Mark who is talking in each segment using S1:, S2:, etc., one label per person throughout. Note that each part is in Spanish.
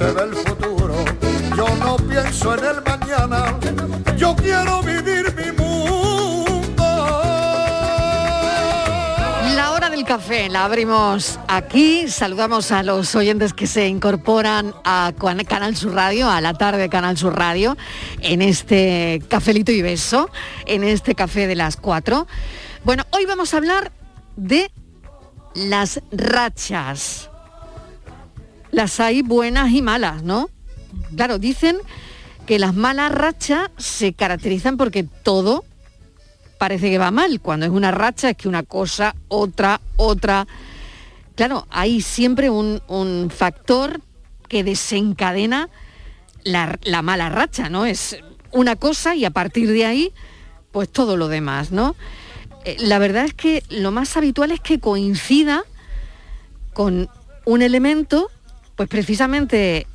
S1: En el mañana.
S2: La hora del café la abrimos aquí. Saludamos a los oyentes que se incorporan a Canal Sur Radio, a la tarde de Canal Sur Radio, en este cafelito y beso, en este café de las cuatro. Bueno, hoy vamos a hablar de las rachas. Las hay buenas y malas, ¿no? Claro, dicen que las malas rachas se caracterizan porque todo parece que va mal. Cuando es una racha es que una cosa, otra, otra. Claro, hay siempre un, un factor que desencadena la, la mala racha, ¿no? Es una cosa y a partir de ahí, pues todo lo demás, ¿no? Eh, La verdad es que lo más habitual es que coincida con un elemento, pues precisamente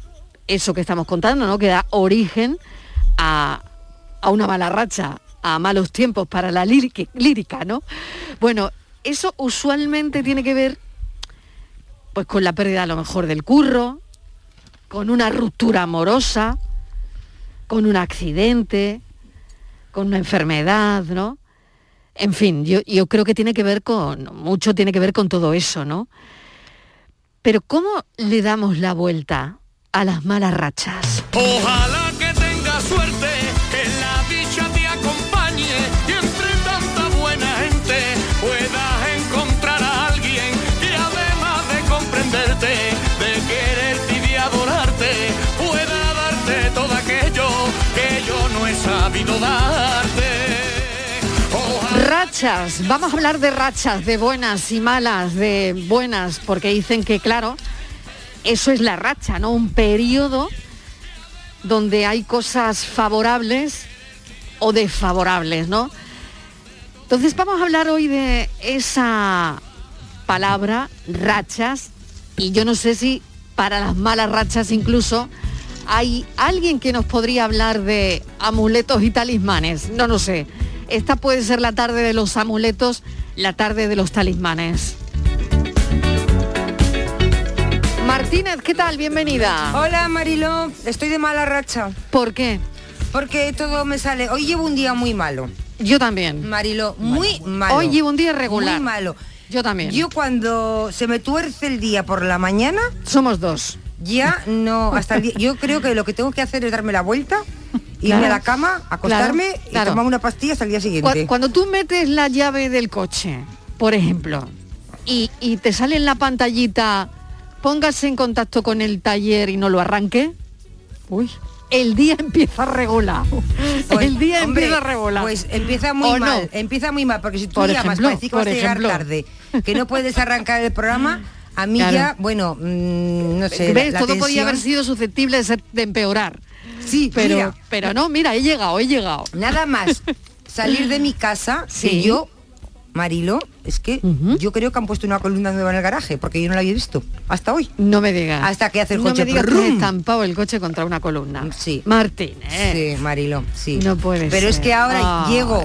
S2: eso que estamos contando, ¿no? Que da origen a, a una mala racha, a malos tiempos para la lírica, lírica, ¿no? Bueno, eso usualmente tiene que ver pues con la pérdida a lo mejor del curro, con una ruptura amorosa, con un accidente, con una enfermedad, ¿no? En fin, yo, yo creo que tiene que ver con, mucho tiene que ver con todo eso, ¿no? Pero ¿cómo le damos la vuelta a las malas rachas?
S3: Ojalá que tengas suerte,
S2: Vamos a hablar de rachas, de buenas y malas, de buenas, porque dicen que, claro, eso es la racha, ¿no? Un periodo donde hay cosas favorables o desfavorables, ¿no? Entonces vamos a hablar hoy de esa palabra, rachas, y yo no sé si para las malas rachas incluso hay alguien que nos podría hablar de amuletos y talismanes, no lo sé. Esta puede ser la tarde de los amuletos, la tarde de los talismanes. Martínez, ¿qué tal? Bienvenida.
S4: Hola Mariló, estoy de mala racha.
S2: ¿Por qué?
S4: Porque todo me sale. Hoy llevo un día muy malo.
S2: Yo también.
S4: Mariló, muy malo.
S2: Hoy llevo un día regular.
S4: Muy malo.
S2: Yo también.
S4: Yo cuando se me tuerce el día por la mañana.
S2: Somos dos.
S4: Ya no, hasta el día. Yo creo que lo que tengo que hacer es darme la vuelta, irme
S2: Claro.
S4: a la cama, acostarme
S2: Claro,
S4: y
S2: claro.
S4: tomar una pastilla hasta el día siguiente.
S2: Cuando tú metes la llave del coche, por ejemplo, y, y te sale en la pantallita, póngase en contacto con el taller y no lo arranque, uy, el día empieza a regular.
S4: Pues,
S2: el día
S4: hombre,
S2: empieza a regular.
S4: Pues empieza muy
S2: ¿O no?
S4: mal, empieza muy mal, porque si tú
S2: Por
S4: llamas
S2: ejemplo,
S4: para decir que vas a llegar tarde, que no puedes arrancar el programa, a mí
S2: Claro.
S4: ya, bueno, mm, no sé.
S2: ¿Ves?
S4: la
S2: Todo podía
S4: tensión-
S2: haber sido susceptible de, ser- de empeorar.
S4: Sí,
S2: pero,
S4: mira.
S2: pero no, mira, he llegado, he llegado.
S4: Nada más salir de mi casa,
S2: Sí.
S4: que yo, Marilo, es que yo creo que han puesto una columna nueva en el garaje, porque yo no la había visto hasta hoy.
S2: No me digas.
S4: Hasta que hace el
S2: no
S4: coche
S2: me digas que estampado el coche contra una columna.
S4: Sí.
S2: Martín, ¿eh?
S4: Sí, Marilo, sí.
S2: No puede
S4: Pero es que ahora
S2: Ay.
S4: llego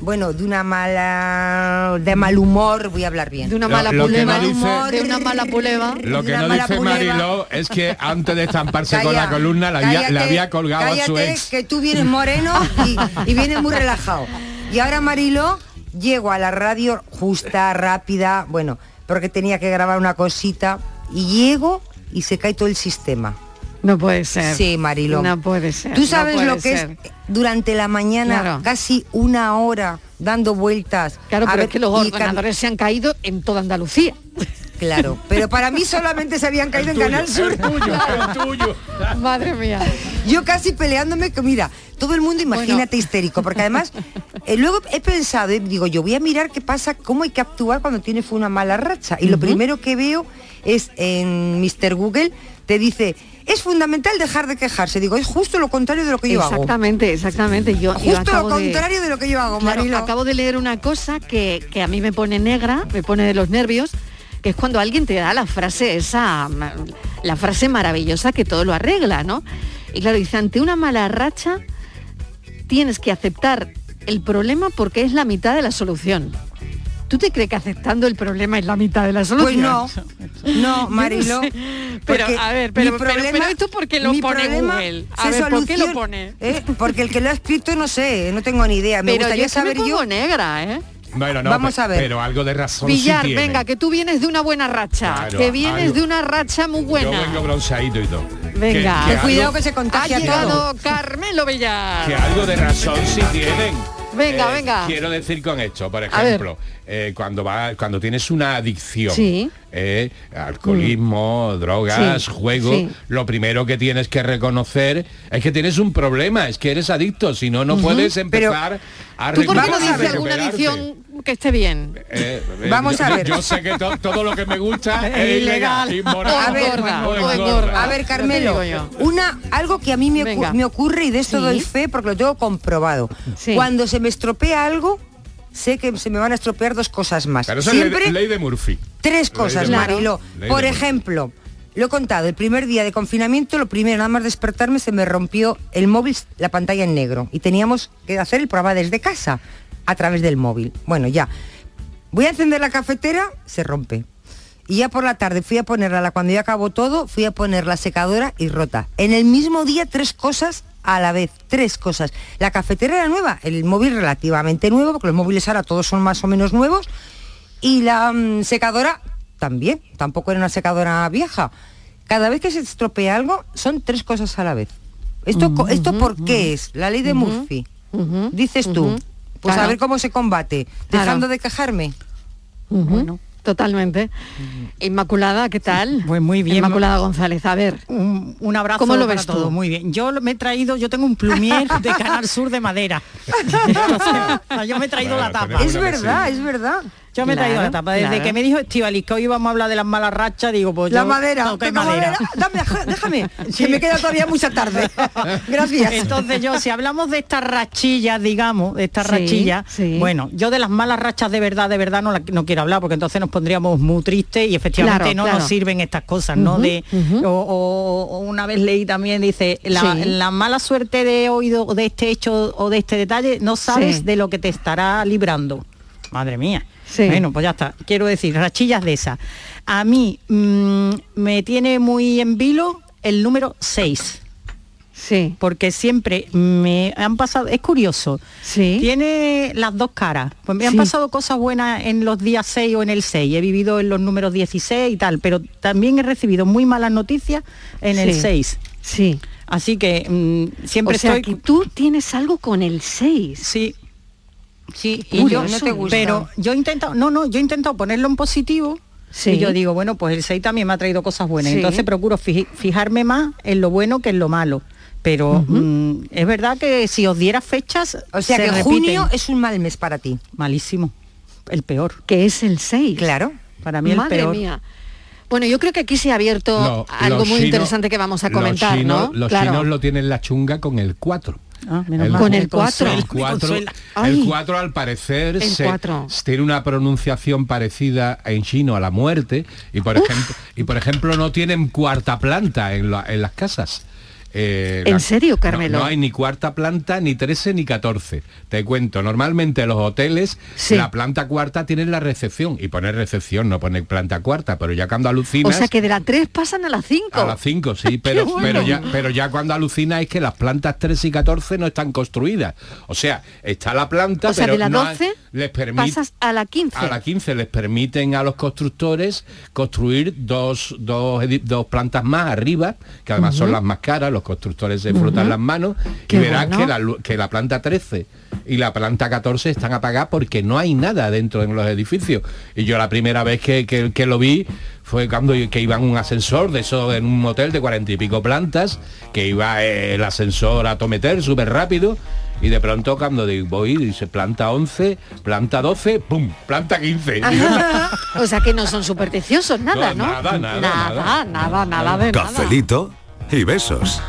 S4: bueno, de una mala, de mal humor, voy a hablar bien.
S2: De una mala
S5: lo
S2: puleva,
S5: no dice-
S2: de una mala puleva.
S5: Lo que no dice. Mariló es que antes de estamparse con la columna la había,
S4: cállate,
S5: había colgado a su ex.
S4: que tú vienes moreno y, y vienes muy relajado. Y ahora Marilo, llego a la radio justa, rápida, bueno, porque tenía que grabar una cosita y llego y se cae todo el sistema.
S2: No puede ser.
S4: Sí, Marilo.
S2: No puede ser.
S4: Tú sabes lo que
S2: ser.
S4: es durante la mañana
S2: Claro.
S4: casi una hora dando vueltas.
S2: Claro,
S4: a
S2: pero
S4: ver,
S2: es que los ordenadores se han caído en toda Andalucía.
S4: Claro, pero para mí solamente se habían caído en Canal Sur.
S5: El tuyo, el tuyo.
S2: Madre mía.
S4: Yo casi peleándome, que mira, todo el mundo imagínate histérico, porque además eh, luego he pensado, y digo, yo voy a mirar qué pasa, cómo hay que actuar cuando tienes una mala racha. Y lo primero que veo es en Mr. Google, te dice, es fundamental dejar de quejarse. Digo, es justo lo contrario de lo que yo hago.
S2: Exactamente, exactamente. Yo, yo
S4: Justo
S2: acabo
S4: lo contrario de... lo que yo hago,
S2: Claro,
S4: Marilo.
S2: acabo de leer una cosa que, que a mí me pone negra, me pone de los nervios, que es cuando alguien te da la frase esa, la frase maravillosa que todo lo arregla, ¿no? Y claro, dice, ante una mala racha tienes que aceptar el problema porque es la mitad de la solución. ¿Tú te crees que aceptando el problema es la mitad de la
S4: Pues
S2: solución?
S4: no, no, Marilo.
S2: sé. Pero,
S4: porque
S2: a ver, pero-
S4: mi
S2: pero- pero esto ¿por qué lo pone
S4: problema
S2: Google? A ver, ¿por qué lo pone?
S4: ¿eh? Porque el que lo ha escrito no sé, no tengo ni idea. Me
S2: Pero yo
S4: gustaría
S2: es que me
S4: saber
S2: pongo
S4: yo.
S2: negra, ¿eh?
S5: Bueno, no,
S4: Vamos a ver.
S5: Pero algo de razón
S2: Villar,
S5: sí tiene.
S2: venga, que tú vienes de una buena racha,
S5: Claro,
S2: que vienes
S5: algo-
S2: de una racha muy
S5: Yo
S2: buena.
S5: vengo bronceadito y todo.
S2: Venga.
S5: Que,
S4: Que cuidado
S5: algo,
S4: que se
S2: Ha
S4: contagia
S2: llegado
S4: todo.
S2: Carmelo Villar.
S5: que algo de razón sí tienen.
S2: Venga,
S5: Eh,
S2: venga.
S5: Quiero decir con esto, por ejemplo, eh, cuando va, cuando tienes una adicción,
S2: Sí.
S5: eh, alcoholismo, drogas,
S2: Sí,
S5: juego,
S2: sí.
S5: lo primero que tienes que reconocer es que tienes un problema, es que eres adicto, si no, no puedes empezar a
S2: ¿Tú por qué no dices alguna adicción que esté bien?
S5: Eh, eh,
S4: Vamos
S5: yo-
S4: a ver.
S5: Yo sé que to- todo lo que me gusta
S2: Es
S5: ilegal,
S2: ilegal.
S5: inmoral.
S2: O
S4: A ver,
S2: engorda,
S5: o
S2: o
S5: engorda.
S2: engorda.
S4: A ver, Carmelo, una, algo que a mí me,
S2: Venga.
S4: me ocurre y de esto
S2: Sí.
S4: doy fe porque lo tengo comprobado.
S2: Sí.
S4: Cuando se me estropea algo, sé que se me van a estropear dos cosas más.
S5: Pero eso
S4: Siempre
S5: es ley, ley de Murphy.
S4: tres cosas. Marilo. Por ejemplo, lo he contado, el primer día de confinamiento, lo primero, nada más despertarme, se me rompió el móvil, la pantalla en negro. Y teníamos que hacer el programa desde casa, a través del móvil. Bueno, ya. Voy a encender la cafetera, se rompe. Y ya por la tarde fui a ponerla, la- cuando ya acabó todo, fui a poner la secadora y rota. En el mismo día tres cosas a la vez, tres cosas. La cafetera era nueva, el móvil relativamente nuevo, porque los móviles ahora todos son más o menos nuevos, y la mm, secadora también, tampoco era una secadora vieja. Cada vez que se estropea algo, son tres cosas a la vez. ¿Esto, ¿esto por qué es? La ley de Murphy. Dices tú. Pues
S2: Claro.
S4: a ver cómo se combate.
S2: Claro.
S4: Dejando de quejarme.
S2: Ujú, Totalmente. Inmaculada, ¿qué tal?
S6: Pues muy bien.
S2: Inmaculada González, a ver.
S6: Un, un abrazo
S2: ¿Cómo lo
S6: para
S2: ves tú?
S6: todos, muy bien. Yo me he traído, yo tengo un plumier de Canal Sur de madera. Yo me he traído
S5: Bueno,
S6: la tapa.
S4: Es verdad, es verdad.
S6: Yo me he traído
S2: Claro,
S6: la tapa. Desde
S2: claro.
S6: que me dijo Estivaliz que hoy vamos a hablar de las malas rachas, digo, pues
S4: La
S6: yo
S4: madera. toca
S6: madera.
S4: Dame, déjame.
S6: Sí.
S4: Que me queda todavía mucha tarde. Gracias.
S6: Entonces yo, si hablamos de estas rachillas, digamos, de estas
S2: Sí,
S6: rachillas,
S2: sí.
S6: bueno, yo de las malas rachas de verdad, de verdad no, la- no quiero hablar, porque entonces nos pondríamos muy tristes y efectivamente
S2: Claro,
S6: no nos sirven estas cosas, ¿no? De, o, o- o una vez leí también, dice, la, la mala suerte de oído de este hecho o de este detalle, no sabes de lo que te estará librando. Madre mía.
S2: Sí.
S6: Bueno, pues ya está. Quiero decir, rachillas de esas. A mí mm, me tiene muy en vilo el número 6
S2: Sí,
S6: porque siempre me han pasado, es curioso,
S2: sí.
S6: tiene las dos caras. Pues me han
S2: Sí.
S6: pasado cosas buenas en los días 6 o en el 6, he vivido en los números 16 y tal, pero también he recibido muy malas noticias en el
S2: Sí.
S6: 6.
S2: Sí.
S6: Así que mm, siempre
S2: o sea,
S6: estoy...
S2: que tú tienes algo con el 6.
S6: Sí. Sí, yo
S4: no te gusta.
S6: Pero yo he intentado, no, no, yo he intentado ponerlo en positivo
S2: Sí.
S6: y yo digo, bueno, pues el 6 también me ha traído cosas buenas.
S2: Sí.
S6: Entonces procuro fijarme más en lo bueno que en lo malo. Pero mm, es verdad que si os diera fechas,
S4: O sea
S6: se
S4: que
S6: repiten.
S4: junio es un mal mes para ti.
S6: malísimo, el peor.
S2: Que es el 6.
S4: Claro.
S6: Para mí el
S2: Madre
S6: peor.
S2: mía. Bueno, yo creo que aquí se ha abierto
S5: Lo-
S2: algo muy interesante que vamos a
S5: los
S2: comentar,
S5: chinos-
S2: ¿no?
S5: Los
S2: Claro.
S5: chinos lo tienen la chunga con el 4.
S6: Ah,
S5: El-
S2: Con el cuatro.
S6: consuela,
S5: El
S6: me
S5: 4,
S6: consuela.
S2: Ay.
S5: el 4 al parecer se-
S2: cuatro.
S5: tiene una pronunciación parecida en chino a la muerte y por ejemplo y por ejemplo no tienen cuarta planta en, la- en las casas. Eh,
S2: ¿En
S5: la-
S2: serio,
S5: no-
S2: Carmelo?
S5: No, hay ni cuarta planta, ni 13, ni 14. Te cuento, normalmente los hoteles,
S2: Sí.
S5: la planta cuarta tienen la recepción. Y poner recepción, no poner planta cuarta. Pero ya cuando alucinas...
S2: O sea que de la 3 pasan a la 5.
S5: A las 5, sí, pero,
S2: bueno.
S5: pero, ya, pero ya cuando alucina es que las plantas 3 y 14 no están construidas. O sea, está la planta,
S2: O sea,
S5: pero
S2: de la
S5: no
S2: 12
S5: hay- les permite
S2: pasas a la 15.
S5: a la 15 les permiten a los constructores construir dos, dos, dos plantas más arriba, que además son las más caras, los constructores se frotan las manos
S2: Qué
S5: y verás
S2: bueno.
S5: que, la, lu- que la planta 13 y la planta 14 están apagadas porque no hay nada dentro de los edificios. Y yo la primera vez que, que- que lo vi fue cuando que iba en un ascensor de eso en un hotel de cuarenta y pico plantas, que iba eh, el ascensor a tometer súper rápido y de pronto cuando voy dice planta 11, planta 12, pum, planta 15.
S2: o sea que no son supersticiosos, nada,
S5: No,
S2: ¿no?
S5: nada, nada,
S2: nada,
S5: nada.
S2: nada, nada de nada.
S7: Cafelito y besos.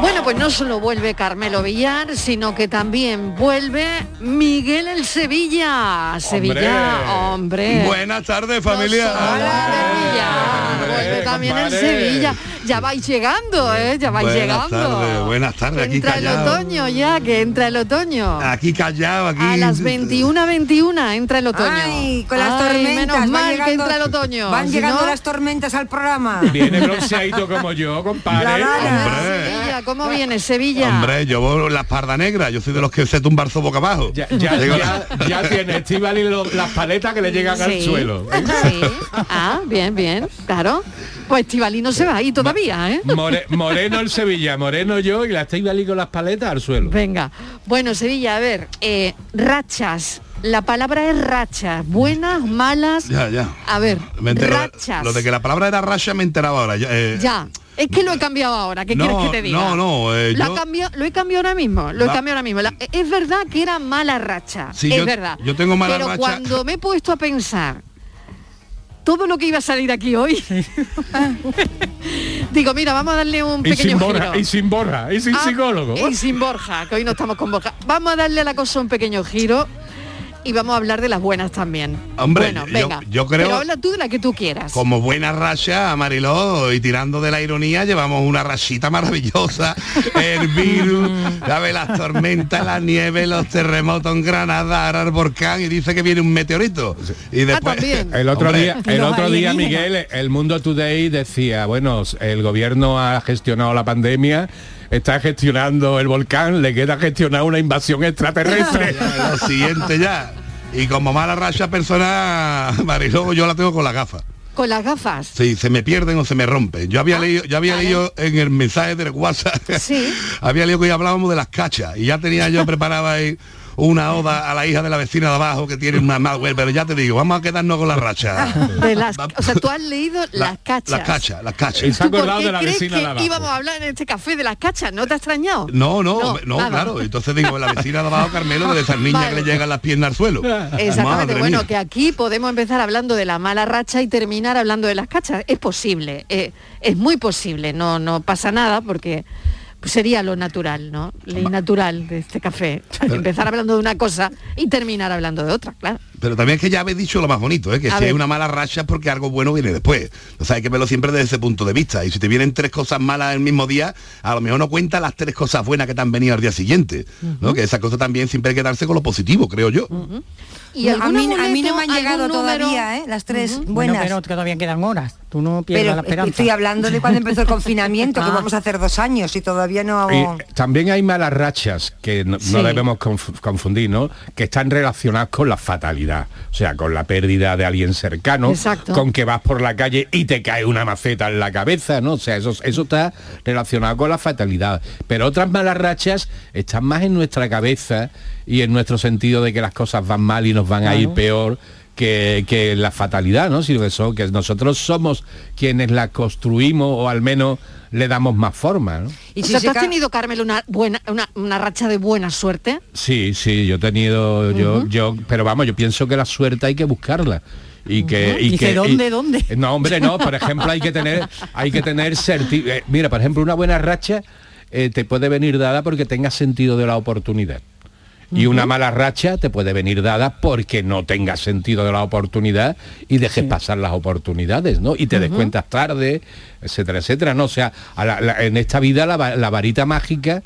S2: Bueno, pues no solo vuelve Carmelo Villar, sino que también vuelve Miguel el Sevilla. Sevilla, hombre.
S8: Buenas tardes, familia.
S2: Hola, Sevilla. Vuelve también el. Sevilla. Ya vais llegando, ¿eh? Ya vais
S8: Buenas
S2: llegando.
S8: tardes, buenas tardes,
S2: Que
S8: aquí
S2: entra
S8: callado.
S2: el otoño ya, que entra el otoño.
S8: Aquí callado, aquí.
S2: A las 21, 21 entra el otoño.
S4: Ay, con las
S2: Ay,
S4: tormentas.
S2: Menos mal que entra el otoño.
S4: Van llegando
S2: no-
S4: las tormentas al programa.
S5: Viene bronceadito como yo, compadre.
S4: La.
S8: Hombre.
S2: Sevilla, ¿cómo viene Sevilla?
S8: Hombre, yo voy la espalda negra, yo soy de los que se tumba el boca abajo.
S5: Ya, ya, ya, ya tiene Estíbal y lo- las paletas que le llegan al suelo.
S2: Sí. Ah, bien, bien, claro. Pues Estivali no se va ahí todavía, ¿eh?
S5: More- moreno el Sevilla, moreno yo y la Estíbal con las paletas al suelo.
S2: Venga. Bueno, Sevilla, a ver, eh, rachas. La palabra es rachas. Buenas, malas.
S8: Ya, ya.
S2: A ver,
S8: entero-
S2: rachas.
S8: Lo de que la palabra era racha me enteraba ahora. Ya. eh,
S2: Ya. Es que lo he cambiado ahora. ¿Qué
S8: No,
S2: quieres que te diga?
S8: no, no, eh,
S2: lo,
S8: yo-
S2: he cambiado, lo he cambiado ahora mismo. Lo he cambiado ahora mismo. La- es verdad que era mala racha.
S8: Sí,
S2: es
S8: yo-
S2: verdad.
S8: yo tengo mala
S2: Pero
S8: racha.
S2: cuando me he puesto a pensar todo lo que iba a salir aquí hoy, digo, mira, vamos a darle un
S5: Y
S2: pequeño
S5: sin Borja,
S2: giro.
S5: y sin Borja, y sin
S2: Ah,
S5: psicólogo.
S2: Y sin Borja, que hoy no estamos con Borja. Vamos a darle a la cosa un pequeño giro y vamos a hablar de las buenas también.
S8: Hombre,
S2: bueno,
S8: yo-
S2: venga.
S8: yo creo-
S2: Pero habla tú de la que tú quieras.
S8: Como buena racha, Mariló, y tirando de la ironía, llevamos una rachita maravillosa. El virus, ya ve las tormentas, la nieve, los terremotos en Granada, ahora el volcán, y dice que viene un meteorito. Y
S2: Ah,
S8: después.
S2: también.
S5: El otro
S8: Hombre,
S5: día, el otro día. Miguel, el Mundo Today decía, bueno, el gobierno ha gestionado la pandemia, está gestionando el volcán, le queda gestionar una invasión extraterrestre.
S8: ya, lo siguiente ya. Y como mala racha persona, Mariló, yo la tengo con la gafa.
S2: Con las gafas.
S8: Sí, se me pierden o se me rompen. Yo había leído, yo había
S2: vale.
S8: leído en el mensaje del WhatsApp,
S2: Sí.
S8: había leído que hoy hablábamos de las cachas y ya tenía yo preparado ahí una oda a la hija de la vecina de abajo que tiene una malware, pero ya te digo, vamos a quedarnos con la racha.
S2: De las, o sea, tú has leído
S8: La-
S2: las cachas.
S8: Las cachas, las cachas.
S5: Y se ha
S2: ¿Tú por
S5: acordado
S2: qué
S5: de la
S2: crees
S5: vecina de
S2: que
S5: abajo.
S2: íbamos a hablar en este café de las cachas? ¿No te ha extrañado?
S8: No, no, no, claro. Entonces digo, la vecina de abajo, Carmelo, de esas niñas
S2: Vale.
S8: que le llegan las piernas al suelo.
S2: Exactamente.
S8: Madre
S2: bueno,
S8: mía.
S2: que aquí podemos empezar hablando de la mala racha y terminar hablando de las cachas. Es posible, eh, es muy posible. No, no pasa nada porque pues, sería lo natural, ¿no? Lo natural de este café. Empezar hablando de una cosa y terminar hablando de otra, claro.
S8: Pero también es que ya habéis dicho lo más bonito, ¿eh? que
S2: A
S8: si
S2: ver.
S8: hay una mala racha es porque algo bueno viene después. O sea, hay que verlo siempre desde ese punto de vista. Y si te vienen tres cosas malas el mismo día, a lo mejor no cuenta las tres cosas buenas que te han venido al día siguiente. ¿no? Que esa cosa también siempre hay que darse con lo positivo, creo yo.
S2: ¿Y
S4: a, mí,
S2: algún
S4: a mí no me han llegado todavía, ¿eh? Las tres
S6: Bueno,
S4: buenas.
S6: pero todavía quedan horas. Tú no pierdas
S4: pero
S6: la esperanza.
S4: estoy hablando de cuando empezó el confinamiento, que
S6: Ah.
S4: vamos a hacer dos años y todavía no...
S5: Y también hay malas rachas que no, debemos conf- confundir, ¿no? Que están relacionadas con la fatalidad, o sea, con la pérdida de alguien cercano,
S2: Exacto.
S5: con que vas por la calle y te cae una maceta en la cabeza, ¿no? O sea, eso, eso está relacionado con la fatalidad. Pero otras malas rachas están más en nuestra cabeza y en nuestro sentido de que las cosas van mal y nos van a ir peor que, que la fatalidad, ¿no? Sino que, son- que nosotros somos quienes la construimos o al menos le damos más forma, ¿no?
S4: y
S2: O
S4: si
S2: sea,
S4: se
S2: ¿tú has tenido, Carmelo, una, buena, una, una racha de buena suerte?
S5: Sí, sí, yo he tenido, yo, yo, pero vamos, yo pienso que la suerte hay que buscarla. Y que, y que-
S6: ¿dónde,
S5: y-
S6: dónde?
S5: No, hombre, no, por ejemplo, hay que tener, hay que tener certi- eh, mira, por ejemplo, una buena racha eh, te puede venir dada porque tengas sentido de la oportunidad. Y una mala racha te puede venir dada porque no tengas sentido de la oportunidad y dejes pasar las oportunidades, ¿no? Y te des cuentas tarde, etcétera, etcétera. No, o sea, a la- la- en esta vida la varita mágica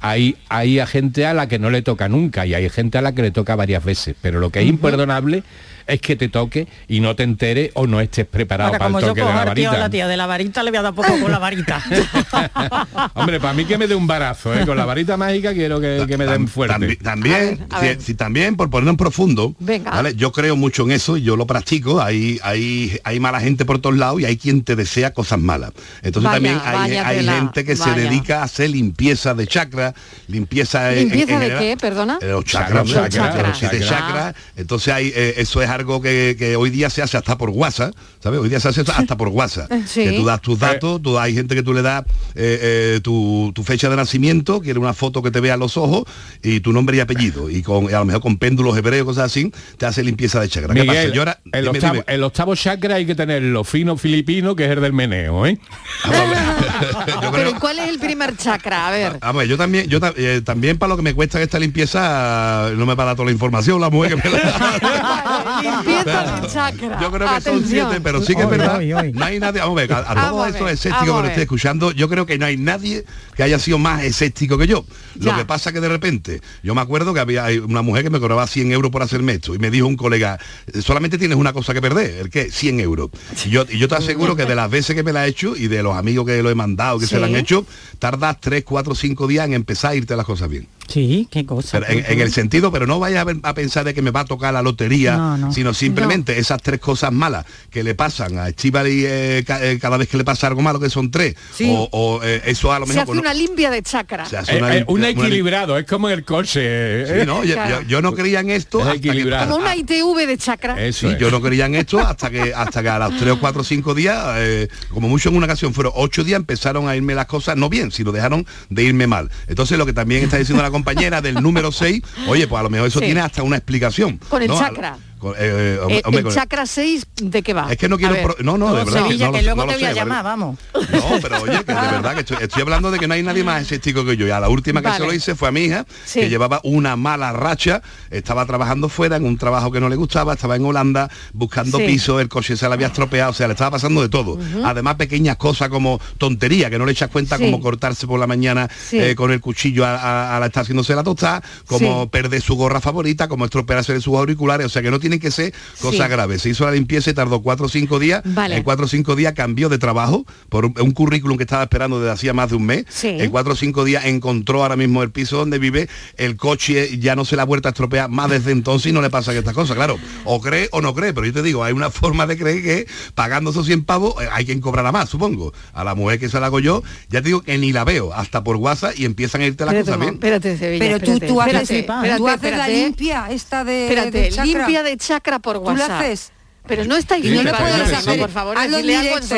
S5: hay, hay a gente a la que no le toca nunca y hay gente a la que le toca varias veces. Pero lo que es imperdonable es que te toque y no te entere o no estés preparado
S6: Ahora,
S5: para
S6: como
S5: el
S6: yo
S5: toque de la
S6: tío
S5: varita.
S6: la tía de la varita, le voy a dar poco con la varita.
S5: Hombre, para mí que me dé un barazo, ¿eh? con la varita mágica quiero que, que me den fuerte.
S8: tambi- También,
S2: A ver, a
S8: si-
S2: ver.
S8: si también por ponerlo en profundo,
S2: Venga.
S8: ¿vale? yo creo mucho en eso y yo lo practico. Hay, hay, hay mala gente por todos lados y hay quien te desea cosas malas. Entonces
S2: Vaya,
S8: también hay, hay gente que
S2: vaya.
S8: se dedica a hacer limpieza de chakra, limpieza en-
S2: ¿Limpieza
S8: en
S2: de
S8: general.
S2: qué, perdona?
S8: Eh, Los chakras,
S5: chakras,
S8: los siete
S5: los
S2: chakras.
S8: chakras. Entonces hay, eh, eso es algo que, que hoy día se hace hasta por WhatsApp, ¿sabes? Hoy día se hace hasta por WhatsApp.
S2: Sí.
S8: Que tú das tus datos, tú, hay gente que tú le das eh, eh, tu, tu fecha de nacimiento, quiere una foto que te vea los ojos y tu nombre y apellido. Y con a lo mejor con péndulos hebreos, cosas así, te hace limpieza de chakra. ¿Qué pasa?
S5: Miguel,
S8: Yo ahora-
S5: el,
S8: dime,
S5: octavo,
S8: dime.
S5: el octavo chakra hay que tenerlo fino filipino, que es el del meneo, ¿eh?
S8: Yo
S2: Pero
S8: creo-
S2: ¿y ¿cuál es el primer chakra? A ver.
S8: Vamos, yo también, yo eh, también para lo que me cuesta esta limpieza, no me va a dar toda la información la mujer que me la
S2: Limpieza de chakra.
S8: Yo creo que son
S2: Atención.
S8: siete, pero sí que es verdad. No hay nadie, vamos a ver, a, a
S2: Vamos
S8: todos
S2: ver,
S8: escépticos que estoy
S2: ver.
S8: escuchando, yo creo que no hay nadie que haya sido más escéptico que yo. Lo
S2: Ya.
S8: que pasa que de repente, yo me acuerdo que había una mujer que me cobraba 100 euros por hacerme esto y me dijo un colega, solamente tienes una cosa que perder, ¿el qué? 100 euros. Y yo, y yo te aseguro que de las veces que me la he hecho y de los amigos que lo he mandado, que se la han hecho, tardas 3, 4, 5 días en empezar a irte las cosas bien.
S6: Sí, qué cosa.
S8: Pero en, en el sentido, pero no vayas a, ver- a pensar de que me va a tocar la lotería,
S6: No, no.
S8: sino simplemente esas tres cosas malas que le pasan a Estivali eh, ca- eh, cada vez que le pasa algo malo, que son tres,
S4: Sí.
S8: o, o, eh, eso a lo
S2: Se
S8: mejor...
S2: hace
S8: bueno,
S2: una limpia de chakra.
S8: se hace
S5: Eh,
S8: una
S5: eh, un
S8: una
S5: equilibrado, es como en el coche. ¿eh?
S8: Sí, no, yo,
S2: Claro.
S8: yo- yo no creía en esto
S5: Es
S8: hasta que-
S5: equilibrado.
S2: Como una ITV de chakra.
S5: Eso
S8: Sí,
S5: es.
S8: yo no creía en esto hasta que hasta que a los tres o cuatro o cinco días, eh, como mucho en una ocasión fueron ocho días, empezaron a irme las cosas, no bien, sino dejaron de irme mal. Entonces lo que también está diciendo la compañera del número 6, oye, pues a lo mejor eso
S2: Sí.
S8: tiene hasta una explicación.
S2: Con el
S8: ¿no?
S2: chakra.
S8: Con- eh, hombre,
S2: El, chakra 6, ¿de qué va?
S8: Es que no quiero...
S2: ver.
S8: pro- no, no, de verdad.
S6: Sevilla,
S8: no
S6: que luego
S8: no
S6: te voy a llamar, vamos.
S8: No, pero oye, que de verdad que estoy, estoy hablando de que no hay nadie más escéptico que yo. Y a la última que
S2: Vale.
S8: se lo hice fue a mi hija,
S2: Sí.
S8: que llevaba una mala racha, estaba trabajando fuera en un trabajo que no le gustaba, estaba en Holanda buscando
S2: Sí.
S8: piso, el coche se le había estropeado, o sea, le estaba pasando de todo. Además, pequeñas cosas como tontería, que no le echas cuenta
S2: Sí.
S8: como cortarse por la mañana eh, con el cuchillo a, a- a la estar haciéndose la tostada, como perder su gorra favorita, como estropearse de sus auriculares, o sea, que no tienen que ser cosas
S2: Sí.
S8: graves. Se hizo la limpieza y tardó cuatro o cinco días.
S2: Vale.
S8: En cuatro o cinco días cambió de trabajo por un, un currículum que estaba esperando desde hacía más de un mes.
S2: Sí.
S8: En cuatro o cinco días encontró ahora mismo el piso donde vive, el coche ya no se la ha vuelto a estropear más desde entonces y no le pasa que estas cosas. Claro, o cree o no cree, pero yo te digo, hay una forma de creer que pagando esos 100 pavos eh, hay quien cobrará más, supongo. A la mujer que se la hago yo, ya te digo que ni la veo, hasta por WhatsApp y empiezan a irte las cosas bien.
S2: mo- espérate, Sevilla,
S4: Pero tú,
S2: espérate,
S4: tú haces,
S2: espérate, espérate,
S4: tú haces la limpia esta de,
S2: Espérate,
S4: de
S2: limpia de chakra por
S4: ¿Tú
S2: WhatsApp.
S4: haces?
S2: Pero no estáis
S5: Sí,
S4: no
S5: pero
S4: puedes
S5: sí.
S4: hacer,
S2: por favor,
S4: hazlo en directo,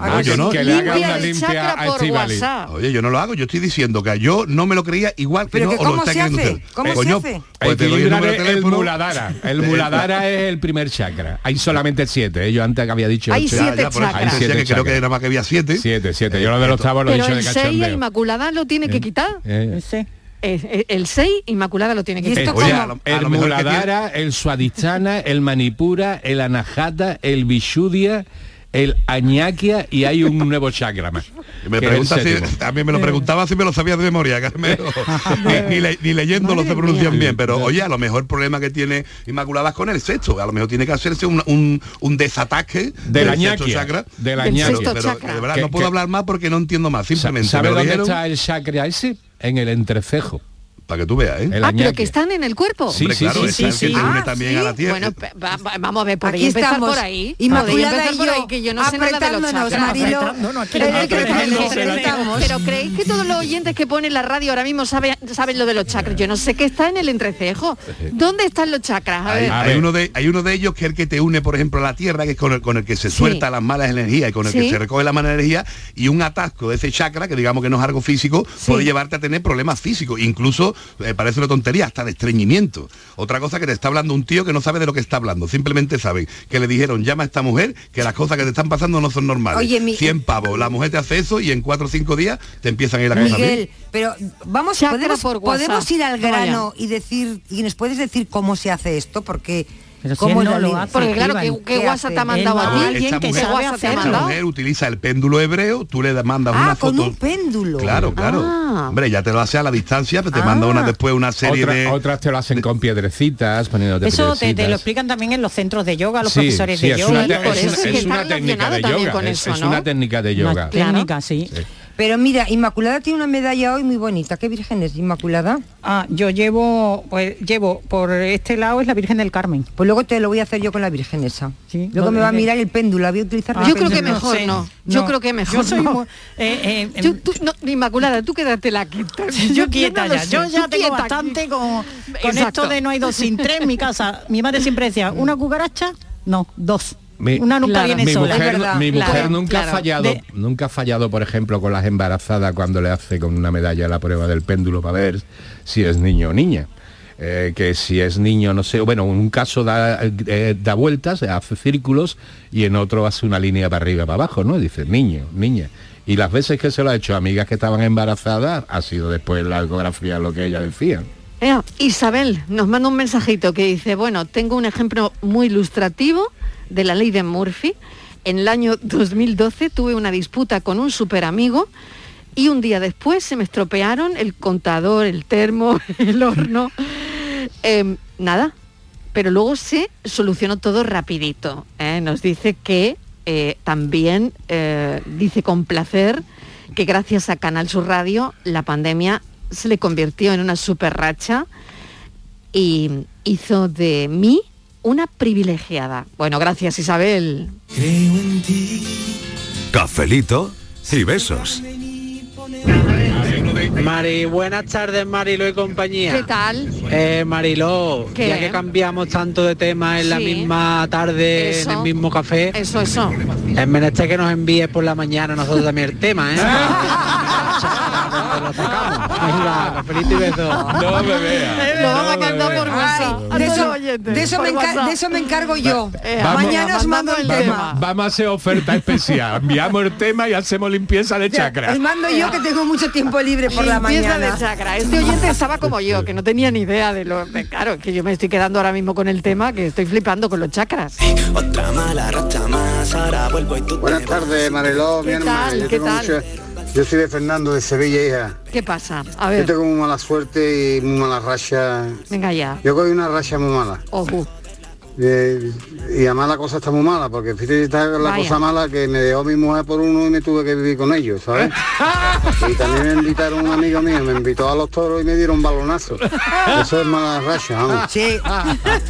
S4: hazlo en
S8: yo no.
S5: Que le haga
S2: Limpia
S5: una
S2: de
S5: limpia
S2: chakra
S5: a
S2: por
S5: Estíbaliz.
S2: WhatsApp.
S8: Oye, yo no lo hago, yo estoy diciendo que yo no me lo creía igual que
S4: Pero
S8: no,
S4: que
S8: o lo
S4: ¿cómo
S8: está
S4: se
S8: creyendo
S4: hace?
S8: usted.
S4: ¿Cómo
S8: Eh,
S4: se
S8: coño,
S4: hace?
S8: pues te doy el de
S5: el muladara. El muladara es el primer chakra. Hay solamente siete. ¿eh? Yo antes había dicho
S2: Hay
S5: ocho.
S2: siete
S8: Ya, ya,
S2: chakras.
S5: Hay siete
S8: que creo que
S5: chakras.
S8: era más que había siete.
S5: Siete, siete. Yo lo del octavo lo he
S2: Pero
S5: dicho de
S2: el 6 la
S5: cachondeo.
S2: Inmaculada lo tiene que quitar.
S5: Eh.
S2: Eh, eh, El 6 Inmaculada lo tiene que
S5: el muladara, el suadistana, el manipura, el anahata, el vishudia, el añaquia y hay un nuevo chakra más.
S8: Me pregunta si,
S5: séptimo.
S8: también me lo preguntaba si me lo sabía de memoria, Carmelo. ni, ni le- ni leyendo lo se pronuncian bien, pero oye, a lo mejor el problema que tiene Inmaculada es con el sexto, a lo mejor tiene que hacerse un, un, un desataque
S5: De la
S8: del sexto chakra.
S5: de la
S8: Pero
S2: chakra.
S8: de verdad
S5: Que-
S8: no puedo
S5: que-
S8: hablar más porque no entiendo más, simplemente
S5: ¿Sabe dónde
S8: dijeron
S5: está el chakra ese? En el entrecejo.
S8: Para que tú veas, ¿eh?
S5: El
S2: Ah, pero que están en el cuerpo.
S5: Sí,
S8: Hombre,
S5: sí,
S8: claro,
S5: sí,
S8: es
S5: sí,
S8: el
S5: sí.
S8: que te une
S4: Ah,
S8: también
S4: sí.
S8: a la tierra.
S2: Bueno, pe- va- va- vamos a ver, podéis
S4: Aquí
S2: empezar
S4: estamos,
S2: por ahí.
S4: Inmaculada y
S2: por
S4: yo,
S2: ahí, que yo no sé nada de los
S4: apretándonos,
S2: chakras.
S4: Marilo.
S6: Apretando, no, aquí
S4: Pero
S2: creéis que todos los oyentes que ponen la radio ahora mismo saben, saben lo de los chakras. Yo no sé qué está en el entrecejo. ¿Dónde están los chakras? A
S8: Hay,
S2: ver.
S5: A
S8: hay
S5: ver.
S8: uno de, hay uno de ellos que es el que te une, por ejemplo, a la tierra, que es con el, con el que se
S2: Sí.
S8: suelta las malas energías y con el que se recoge la mala energía, y un atasco de ese chakra, que digamos que no es algo físico, puede llevarte a tener problemas físicos, incluso eh, parece una tontería, hasta de estreñimiento. Otra cosa que te está hablando un tío que no sabe de lo que está hablando, simplemente sabe que le dijeron, llama a esta mujer, que las cosas que te están pasando no son normales.
S4: Oye, mi-
S8: 100 pavos, la mujer te hace eso y en 4 o 5 días te empiezan a ir cosas bien.
S4: Miguel, pero vamos, podemos,
S2: por
S4: podemos ir al
S2: Vaya.
S4: grano y decir, y nos puedes decir cómo se hace esto, porque
S6: Pero
S4: cómo
S6: no lo hace,
S2: Porque claro, ¿qué, qué
S4: ¿qué
S2: WhatsApp te ha mandado a ti?
S6: alguien que
S8: mujer-
S2: ¿Qué
S6: sabe
S2: WhatsApp te ha
S6: hacerlo.
S8: Esta mujer utiliza el péndulo hebreo, tú le mandas
S4: Ah,
S8: una
S4: con
S8: foto.
S4: un péndulo.
S8: Claro, claro.
S2: Ah.
S8: Hombre, ya te lo hace a la distancia, pero te manda
S4: Ah.
S8: una después una serie
S5: Otra-
S8: de.
S5: otras te lo hacen con piedrecitas, poniéndote
S6: Eso te, lo explican también en los centros de yoga, los
S5: Sí,
S6: profesores
S5: sí,
S6: de
S5: es
S6: yoga.
S5: una, es una-
S2: es que
S5: es
S2: está
S5: una técnica de yoga.
S2: con
S5: es,
S2: eso,
S5: es una técnica de
S6: Una
S5: yoga.
S6: técnica, sí.
S5: Sí.
S4: Pero mira, Inmaculada tiene una medalla hoy muy bonita. ¿Qué virgen es Inmaculada?
S6: Ah, yo llevo, pues llevo por este lado es la Virgen del Carmen.
S4: Pues luego te lo voy a hacer yo con la virgen esa.
S6: Sí,
S4: luego me va a mirar el péndulo, la voy a utilizar.
S6: Ah,
S2: Yo creo que mejor no. Yo creo que mejor
S6: Yo soy
S2: no.
S6: muy- eh, eh,
S2: Yo, tú, no, Inmaculada, tú quédate la quita.
S6: yo quieta ya. Yo
S2: tú
S6: ya tengo
S2: quieta
S6: bastante con, con esto de no hay dos sin tres en mi casa. Mi madre siempre decía, ¿una cucaracha? No, dos.
S5: Mi-
S6: Una nunca
S2: Claro.
S6: viene
S5: mi
S6: sola.
S5: mujer,
S4: verdad,
S5: mi
S2: claro,
S5: mujer nunca
S2: claro.
S5: ha fallado,
S6: De-
S5: nunca ha fallado, por ejemplo, con las embarazadas cuando le hace con una medalla la prueba del péndulo para ver si es niño o niña. Eh, que si es niño, no sé, bueno, en un caso da, eh, da vueltas, hace círculos y en otro hace una línea para arriba, para abajo, ¿no? Dice niño, niña. Y las veces que se lo ha hecho a amigas que estaban embarazadas, ha sido después la ecografía lo que ella decía.
S2: Ea, Isabel nos manda un mensajito que dice, bueno, tengo un ejemplo muy ilustrativo de la ley de Murphy. En el año 2012 tuve una disputa con un super amigo y un día después se me estropearon el contador, el termo, el horno. Em, nada, pero luego se solucionó todo rapidito. ¿eh? Nos dice que eh, también eh, dice con placer que gracias a Canal Sur Radio la pandemia se le convirtió en una super racha y hizo de mí una privilegiada. Bueno, gracias Isabel.
S7: Cafelito y besos.
S9: Mari, buenas tardes Marilo y compañía.
S2: ¿Qué tal?
S9: Eh, Mariló,
S2: ¿Qué?
S9: ya que cambiamos tanto de tema en la misma tarde,
S2: Eso.
S9: en el mismo café,
S2: Eso, eso.
S9: es menester que nos envíes por la mañana nosotros también el tema, ¿eh? Venga, y.
S5: No me veas.
S2: Lo vamos a cantar por WhatsApp.
S4: de, eso, de me encar-
S2: WhatsApp.
S4: de eso me encargo yo.
S2: Eh,
S5: Vamos.
S4: Mañana os mando el tema.
S5: Vamos a hacer oferta especial. Enviamos el tema y hacemos limpieza de chakra.
S4: Os mando yo que tengo mucho tiempo libre por la
S2: Limpieza de chakra. Este oyente estaba como yo, que no tenía ni idea de lo... de- Claro, que yo me estoy quedando ahora mismo con el tema, que estoy flipando con los chakras.
S10: Otra mala racha más, ahora vuelvo y tú
S11: Buenas tardes, Mariló, mi
S2: ¿Qué
S11: hermana.
S2: tal?
S11: Yo
S2: ¿Qué tal?
S11: mucha- Yo soy de Fernando, de Sevilla, hija.
S2: ¿Qué pasa? A
S11: Yo
S2: ver,
S11: tengo muy mala suerte y muy mala racha.
S2: venga ya.
S11: Yo cogí una racha muy mala.
S2: Ojo.
S11: Eh, y además la cosa está muy mala, porque fíjate está la
S2: Vaya.
S11: cosa mala que me dejó mi mujer por uno y me tuve que vivir con ellos, ¿sabes? y también me invitaron un amigo mío, me invitó a los toros y me dieron balonazo. Eso es mala racha, vamos.
S4: Sí.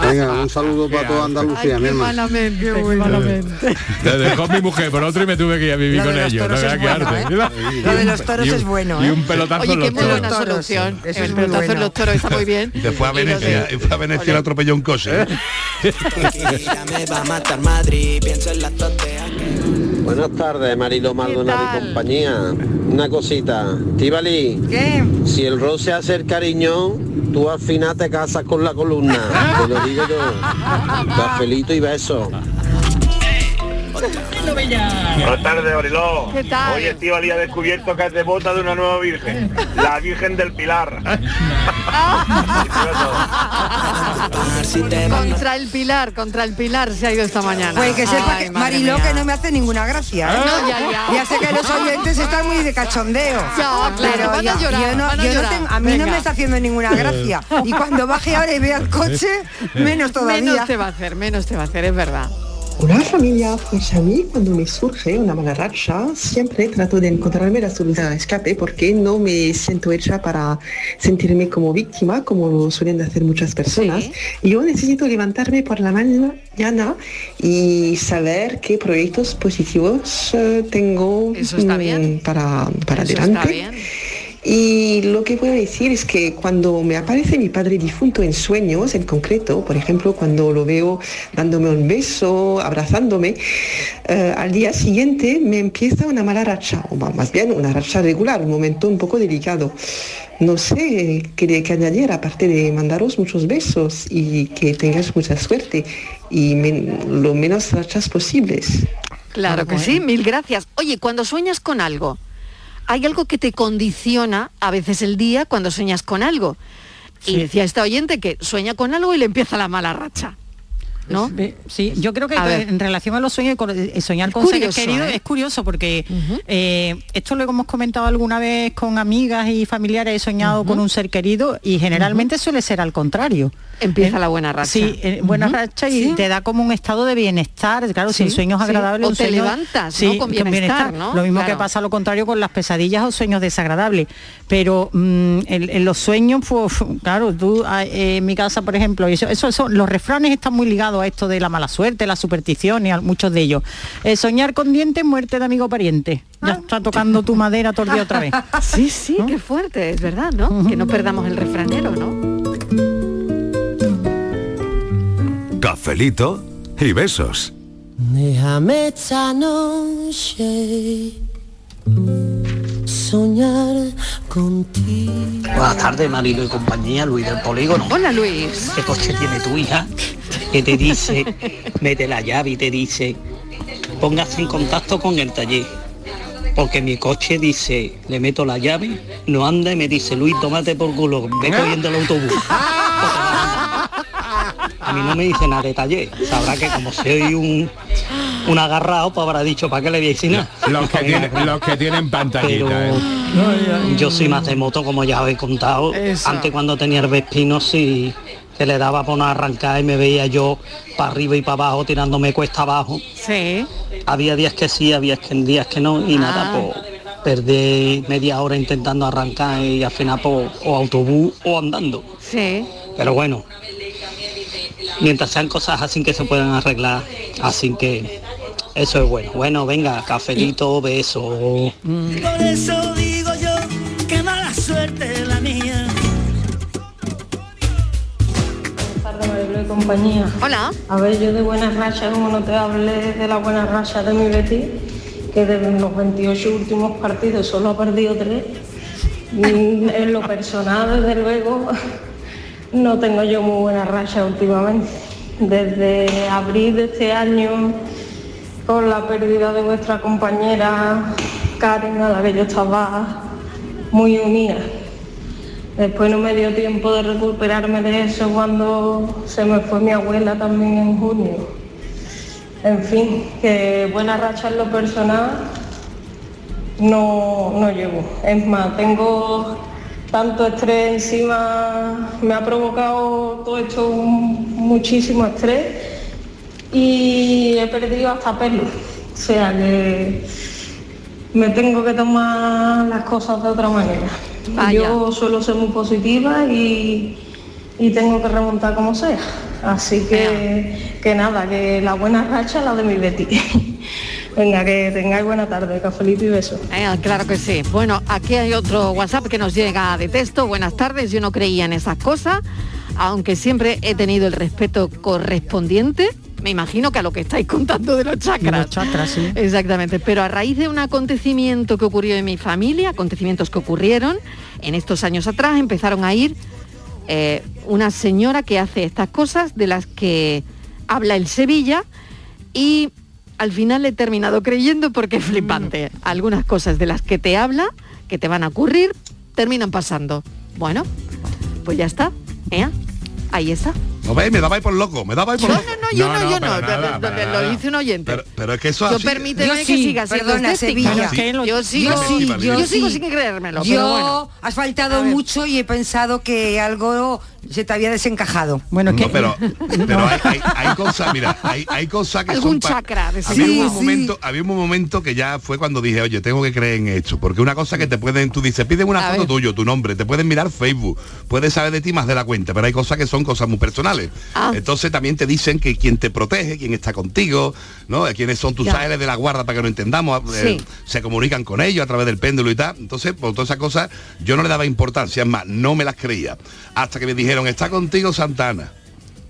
S11: Venga, un saludo para toda Andalucía, mi hermano.
S2: malamente, qué malamente.
S5: Te dejó mi mujer por otro y me tuve que ir a vivir
S4: Lo de
S5: con
S4: los
S5: ellos.
S4: toros
S5: No
S4: es
S5: qué
S4: bueno. ¿eh? Lo de los toros
S5: Y un-
S4: es bueno,
S5: Y
S4: ¿eh?
S5: un pelotazo
S2: Oye,
S5: en
S2: qué
S5: los toros.
S2: buena
S4: Toros,
S2: solución.
S4: sí. Eso
S2: El
S4: es
S2: en los toros está muy bien.
S8: Y después a Venecia,
S2: de-
S8: y fue a Venecia le atropelló un coche.
S10: Tranquila, me va a matar Madrid, pienso en la totea
S12: Buenas tardes, Marilo Maldonado y compañía. Una cosita, Tibali,
S4: ¿Qué?
S12: si el roce hace el cariñón, tú al final te casas con la columna. Te lo digo yo. Cafelito y beso.
S13: Buenas tardes, Oriló.
S2: ¿Qué tal?
S13: Hoy Estivali ha descubierto que es devota de una nueva virgen, la Virgen del Pilar.
S2: Contra el pilar, contra el pilar se ha ido esta mañana.
S4: Pues que sepa
S2: Ay,
S4: que Mariló
S2: mía.
S4: que no me hace ninguna gracia. ¿eh?
S2: No, ya, ya.
S4: sé que los oyentes están muy de cachondeo.
S2: Ya, claro,
S4: pero
S2: van a llorar,
S4: yo no,
S2: van a
S4: yo no
S2: llorar.
S4: tengo- a mí no me está haciendo ninguna gracia. Y cuando baje ahora y vea el coche, menos todavía.
S2: Menos te va a hacer, menos te va a hacer, es verdad.
S14: Hola familia, pues a mí cuando me surge una mala racha siempre trato de encontrarme la solución de escape porque no me siento hecha para sentirme como víctima como lo suelen hacer muchas personas. Yo necesito levantarme por la mañana y saber qué proyectos positivos eh, tengo
S2: Eso está
S14: mm,
S2: bien.
S14: para, para
S2: Eso está
S14: adelante.
S2: bien.
S14: Y lo que puedo decir es que cuando me aparece mi padre difunto en sueños, en concreto, por ejemplo, cuando lo veo dándome un beso, abrazándome, eh, al día siguiente me empieza una mala racha, o más bien una racha regular, un momento un poco delicado. No sé qué que añadir, aparte de mandaros muchos besos y que tengáis mucha suerte y men- lo menos rachas posibles.
S2: Claro que sí, mil gracias. Oye, cuando sueñas con algo, hay algo que te condiciona a veces el día cuando sueñas con algo. Y decía esta oyente que sueña con algo y le empieza la mala racha. ¿No?
S6: Sí, yo creo que en relación a los sueños, con- eh, soñar con
S2: curioso,
S6: seres queridos
S2: ¿eh?
S6: es curioso porque eh, esto lo hemos comentado alguna vez con amigas y familiares, he soñado con un ser querido y generalmente suele ser al contrario.
S2: Empieza
S6: Eh,
S2: la buena racha.
S6: Sí, buena racha y
S2: Sí.
S6: te da como un estado de bienestar, claro,
S2: Sí,
S6: sin sueños agradables.
S2: O
S6: un
S2: te
S6: sueño-
S2: levantas, ¿no? Con bienestar, ¿no?
S6: Lo mismo
S2: Claro.
S6: que pasa lo contrario con las pesadillas o sueños desagradables. Pero mm, en, en los sueños, pues claro, tú ah, en mi casa, por ejemplo, eso, eso, eso- los refranes están muy ligados a esto de la mala suerte, la superstición y a muchos de ellos. Eh, soñar con dientes, muerte de amigo pariente. Ya está tocando tu madera todo el día otra vez.
S2: Sí, sí, qué fuerte, es verdad, ¿no? Que no perdamos el refranero, ¿no?
S7: Cafelito y besos.
S10: Déjame esta noche soñar contigo.
S15: Buenas tardes, marido y compañía, Luis del Polígono.
S2: Hola, Luis.
S15: ¿Qué coche tiene tu hija? Que te dice, mete la llave y te dice, póngase en contacto con el taller. Porque mi coche dice, le meto la llave, no anda y me dice, Luis, tómate por culo, ve cogiendo el autobús. A mí no me dice nada de taller. Sabrá que como soy un, un agarrado, pues habrá dicho, ¿para qué le voy a decir nada?
S5: Los que tienen, los que tienen pantallita. ¿eh?
S15: Yo soy más de moto, como ya os he contado.
S5: Eso.
S15: Antes cuando tenía el Vespino sí que le daba por no arrancar y me veía yo para arriba y para abajo tirándome cuesta abajo.
S2: Sí.
S15: Había días que sí, había que- días que no y nada,
S2: Ah.
S15: pues perdí media hora intentando arrancar y al final pues, o autobús o andando.
S2: Sí.
S15: Pero bueno, mientras sean cosas así que se puedan arreglar, así que eso es bueno. Bueno, venga, cafelito, beso.
S10: Por eso digo yo que mala suerte la mía.
S16: tardes, compañía.
S2: Hola.
S16: A ver, yo de buenas rachas, como no te hablé de la buena racha de mi Betis, que de los 28 últimos partidos solo ha perdido tres. En lo personal, desde luego, no tengo yo muy buena racha últimamente. Desde abril de este año, con la pérdida de vuestra compañera Karen, a la que yo estaba muy unida. Después no me dio tiempo de recuperarme de eso cuando se me fue mi abuela también en junio. En fin, que buena racha en lo personal no, no llevo. Es más, tengo tanto estrés encima, me ha provocado todo esto un- muchísimo estrés y he perdido hasta pelo. O sea que me tengo que tomar las cosas de otra manera.
S2: Vaya.
S16: Yo suelo ser muy positiva y, y tengo que remontar como sea. Así que, que nada, que la buena racha la de mi Betty. Venga, que tengáis buena tarde, cafelito y besos.
S2: Eh, claro que sí. Bueno, aquí hay otro WhatsApp que nos llega de texto. Buenas tardes, yo no creía en esas cosas, aunque siempre he tenido el respeto correspondiente. Me imagino que a lo que estáis contando de los chakras.
S6: Los chakras, sí.
S2: Exactamente, pero a raíz de un acontecimiento que ocurrió en mi familia, acontecimientos que ocurrieron en estos años atrás, empezaron a ir eh, una señora que hace estas cosas de las que habla el Sevilla y al final he terminado creyendo porque es flipante. Algunas cosas de las que te habla, que te van a ocurrir, terminan pasando. Bueno, pues ya está. ¿eh? Ahí está.
S8: ¿No veis? Me dabais por loco, me dabais por
S2: No,
S8: loco.
S2: no, no, yo no, yo no.
S8: para nada,
S2: Lo-
S8: para
S2: lo
S8: nada.
S2: dice un oyente.
S8: Pero, pero es que eso
S2: Yo
S8: así-
S2: permíteme
S4: Yo
S2: que
S4: sí,
S2: siga siendo
S4: perdona. Sevilla.
S2: Sí. Yo sí,
S4: Yo sí,
S2: yo,
S4: yo
S2: sigo
S4: sí.
S2: sin creérmelo,
S4: Yo
S2: pero bueno.
S4: has faltado mucho y he pensado que algo se te había desencajado.
S6: Bueno,
S8: No, pero, pero hay, hay- hay cosas, mira, hay, hay cosas que
S2: Algún
S8: son...
S2: chakra de
S8: había,
S2: sí,
S8: un
S2: sí.
S8: momento, había un momento que ya fue cuando dije, oye, tengo que creer en esto, porque una cosa que te pueden, tú dices, piden una
S2: A
S8: foto
S2: ver.
S8: tuyo, tu nombre, te pueden mirar Facebook, puedes saber de ti más de la cuenta, pero hay cosas que son cosas muy personales.
S2: Ah.
S8: Entonces también te dicen que, quién te protege, quién está contigo, ¿no? quiénes son tus ángeles de la guarda para que no entendamos, eh, se comunican con ellos a través del péndulo y tal. Entonces, por todas esas cosas, yo no le daba importancia, es más, no me las creía. Hasta que me dijeron, está contigo Santana.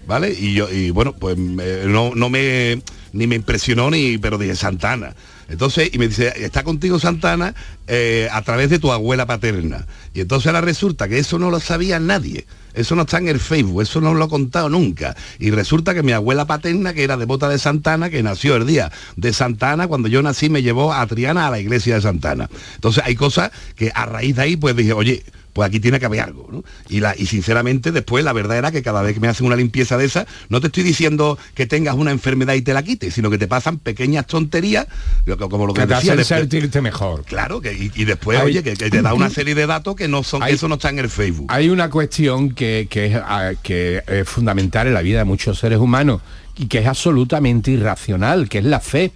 S8: ¿Vale? Y yo, y bueno, pues no, no me ni me impresionó ni, pero dije Santana. Entonces, y me dice, está contigo Santana eh, a través de tu abuela paterna. Y entonces ahora resulta que eso no lo sabía nadie. Eso no está en el Facebook, eso no lo he contado nunca. Y resulta que mi abuela paterna, que era devota de Santana, que nació el día de Santana, cuando yo nací me llevó a Triana a la iglesia de Santana. Entonces hay cosas que a raíz de ahí pues dije, oye, pues aquí tiene que haber algo. ¿no? Y, la, y sinceramente después la verdad era que cada vez que me hacen una limpieza de esa, no te estoy diciendo que tengas una enfermedad y te la quites, sino que te pasan pequeñas tonterías, lo que- como lo que
S5: Que te
S8: decía
S5: hacen
S8: después-
S5: sentirte mejor.
S8: Claro, que, y, y después,
S5: Hay-
S8: oye, que, que te da una serie de datos que no son,
S5: Hay-
S8: eso no está en el Facebook.
S5: Hay una cuestión que, ah, que es fundamental en la vida de muchos seres humanos y que es absolutamente irracional, que es la fe.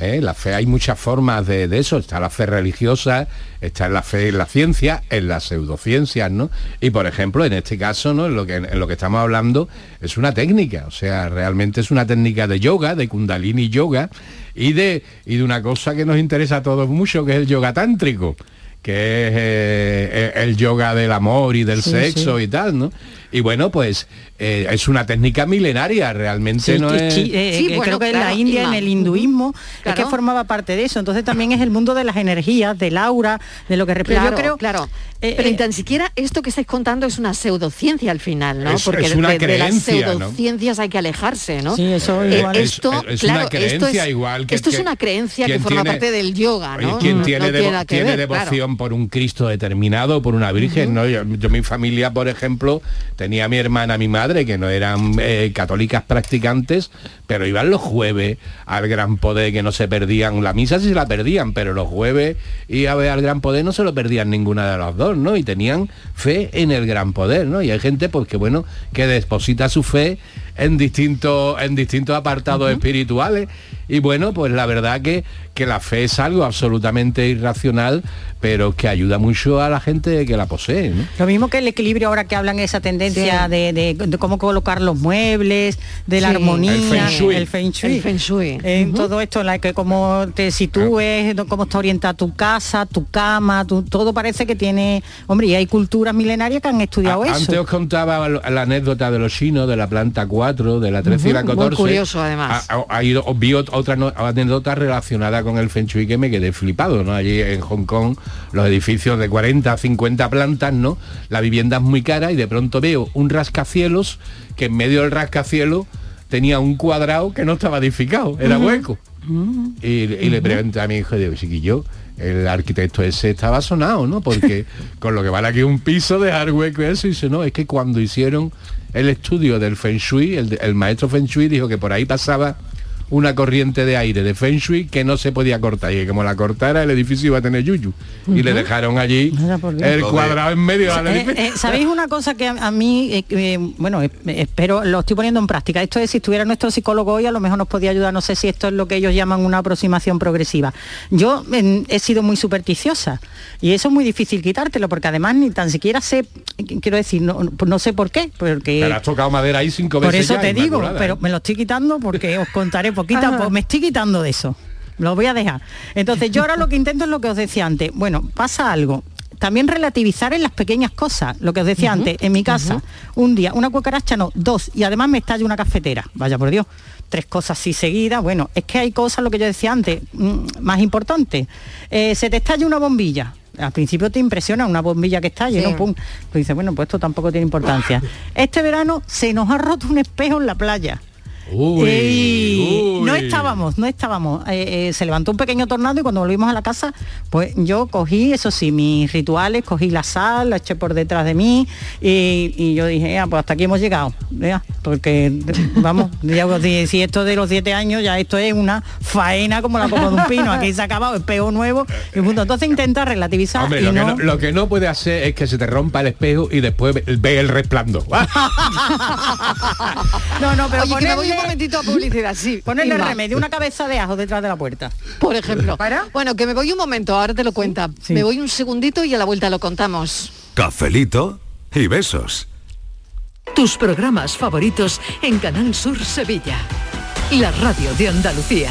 S5: ¿Eh? La fe hay muchas formas de, de eso. Está la fe religiosa, está la fe en la ciencia, en las pseudociencias, ¿no? Y por ejemplo, en este caso, ¿no? En lo que, en lo que estamos hablando es una técnica, o sea, realmente es una técnica de yoga, de kundalini yoga, y de, y de una cosa que nos interesa a todos mucho, que es el yoga tántrico que es eh, el yoga del amor y del
S6: Sí,
S5: sexo
S6: sí.
S5: y tal, ¿no? Y bueno, pues eh, es una técnica milenaria, realmente
S6: Sí,
S5: no es...
S6: eh,
S2: Sí,
S6: que
S2: bueno,
S6: creo que en
S2: claro,
S6: la India, en el hinduismo, es
S2: Claro.
S6: que formaba parte de eso. Entonces también es el mundo de las energías, del aura, de lo que representa.
S2: Claro,
S6: Yo creo,
S2: claro.
S6: eh,
S2: Pero
S6: eh,
S2: ni tan siquiera esto que estáis contando es una pseudociencia al final, ¿no?
S5: Es-
S2: Porque
S5: es
S2: de-
S5: una
S2: de, de las
S5: creencia, ¿no?
S2: pseudociencias hay que alejarse, ¿no?
S6: Sí, eso
S2: Eh,
S6: igual.
S5: Es-
S2: esto,
S5: es
S2: claro,
S5: una creencia
S2: esto es,
S5: igual que-
S2: esto es una creencia que forma
S5: tiene-
S2: parte del yoga,
S5: Oye,
S2: ¿no?
S5: quien
S2: Mm,
S5: tiene,
S2: no
S5: devo- tiene
S2: ver, claro.
S5: devoción por un Cristo determinado, por una Virgen, ¿no? Yo, yo, mi familia, por ejemplo, tenía a mi hermana, mi madre, que no eran eh, católicas practicantes, pero iban los jueves al Gran Poder, que no se perdían, la misa sí se la perdían, pero los jueves y a ver al Gran Poder no se lo perdían ninguna de las dos, ¿no? Y tenían fe en el Gran Poder, ¿no? Y hay gente, pues que bueno, que deposita su fe en distintos, en distintos apartados espirituales. Y bueno, pues la verdad que, que la fe es algo absolutamente irracional, pero que ayuda mucho a la gente que la posee. ¿no?
S6: Lo mismo que el equilibrio ahora que hablan esa tendencia
S2: Sí.
S6: de, de- de cómo colocar los muebles, de la
S2: Sí.
S6: armonía,
S5: El feng shui.
S6: el feng shui.
S2: El feng shui.
S6: En todo esto, la que cómo te sitúes, cómo está orientada tu casa, tu cama, tu- todo parece que tiene, hombre, y hay culturas milenarias que han estudiado
S5: A-
S6: eso.
S5: Antes os contaba la anécdota de los chinos, de la planta 4, de la 13 y la
S2: Ujú, muy
S5: 14.
S2: curioso, además.
S5: Ha- ha- otra no- anécdota relacionada con el Feng Shui que me quedé flipado, ¿no? Allí en Hong Kong, los edificios de 40, 50 plantas, ¿no? La vivienda es muy cara y de pronto veo un rascacielos que en medio del rascacielos tenía un cuadrado que no estaba edificado, era hueco. Y, y le pregunté a mi hijo, digo, chiquillo, el arquitecto ese estaba sonado, ¿no? Porque con lo que vale aquí un piso dejar hueco eso, y dice, no, es que cuando hicieron el estudio del Feng Shui, el, el maestro Feng Shui dijo que por ahí pasaba una corriente de aire de Feng Shui que no se podía cortar y que como la cortara el edificio iba a tener yuyu. Y le dejaron allí
S6: por
S5: el cuadrado en medio del
S6: Eh,
S5: edificio.
S6: eh, ¿Sabéis una cosa que a, a mí, eh, bueno, espero, lo estoy poniendo en práctica? Esto es, si estuviera nuestro psicólogo hoy, a lo mejor nos podía ayudar, no sé si esto es lo que ellos llaman una aproximación progresiva. Yo he sido muy supersticiosa y eso es muy difícil quitártelo, porque además ni tan siquiera sé, quiero decir, no, no sé por qué, porque...
S5: Pero has tocado madera ahí cinco
S6: Por
S5: veces
S6: eso
S5: ya,
S6: te digo, pero me lo estoy quitando porque os contaré poquita, pues me estoy quitando de eso. Lo voy a dejar. Entonces yo ahora lo que intento es lo que os decía antes. Bueno, pasa algo. También relativizar en las pequeñas cosas. Lo que os decía antes, en mi casa, un día, una cucaracha no, dos, y además me estalla una cafetera. Vaya por Dios. Tres cosas así seguidas. Bueno, es que hay cosas, lo que yo decía antes, mm, más importantes. Eh, se te estalla una bombilla. Al principio te impresiona una bombilla que estalle,
S2: Sí.
S6: ¿no? Pum. Pues dices, bueno, pues esto tampoco tiene importancia. Este verano se nos ha roto un espejo en la playa.
S5: Uy,
S6: Ey, No estábamos, no estábamos. Eh, eh, se levantó un pequeño tornado y cuando volvimos a la casa, pues yo cogí, eso sí, mis rituales, cogí la sal, la eché por detrás de mí y, y yo dije, "Ah, pues hasta aquí hemos llegado. ya, porque, vamos, ya dije, si esto de los siete años, ya esto es una faena como la copa de un pino. Aquí se ha acabado, espejo nuevo y punto. Entonces intenta relativizar
S5: Hombre,
S6: y
S5: lo,
S6: no...
S5: que no, lo que no puede hacer es que se te rompa el espejo y después ve, ve el resplandor.
S6: No, no, pero
S2: Oye, un momentito a publicidad, sí.
S6: Ponerle remedio, una cabeza de ajo detrás de la puerta.
S2: Por ejemplo. Bueno, que me voy un momento, ahora te lo cuenta.
S6: Sí.
S2: Me voy un segundito y a la vuelta lo contamos.
S7: Cafelito y besos.
S17: Tus programas favoritos en Canal Sur Sevilla. La radio de Andalucía.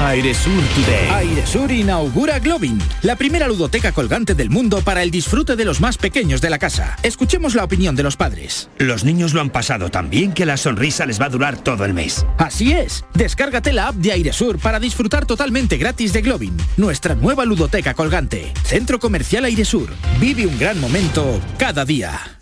S18: Airesur Today. Airesur inaugura Globin, la primera ludoteca colgante del mundo para el disfrute de los más pequeños de la casa. Escuchemos la opinión de los padres.
S19: Los niños lo han pasado tan bien que la sonrisa les va a durar todo el mes.
S18: Así es. Descárgate la app de Airesur para disfrutar totalmente gratis de Globin, nuestra nueva ludoteca colgante. Centro Comercial Airesur. Vive un gran momento cada día.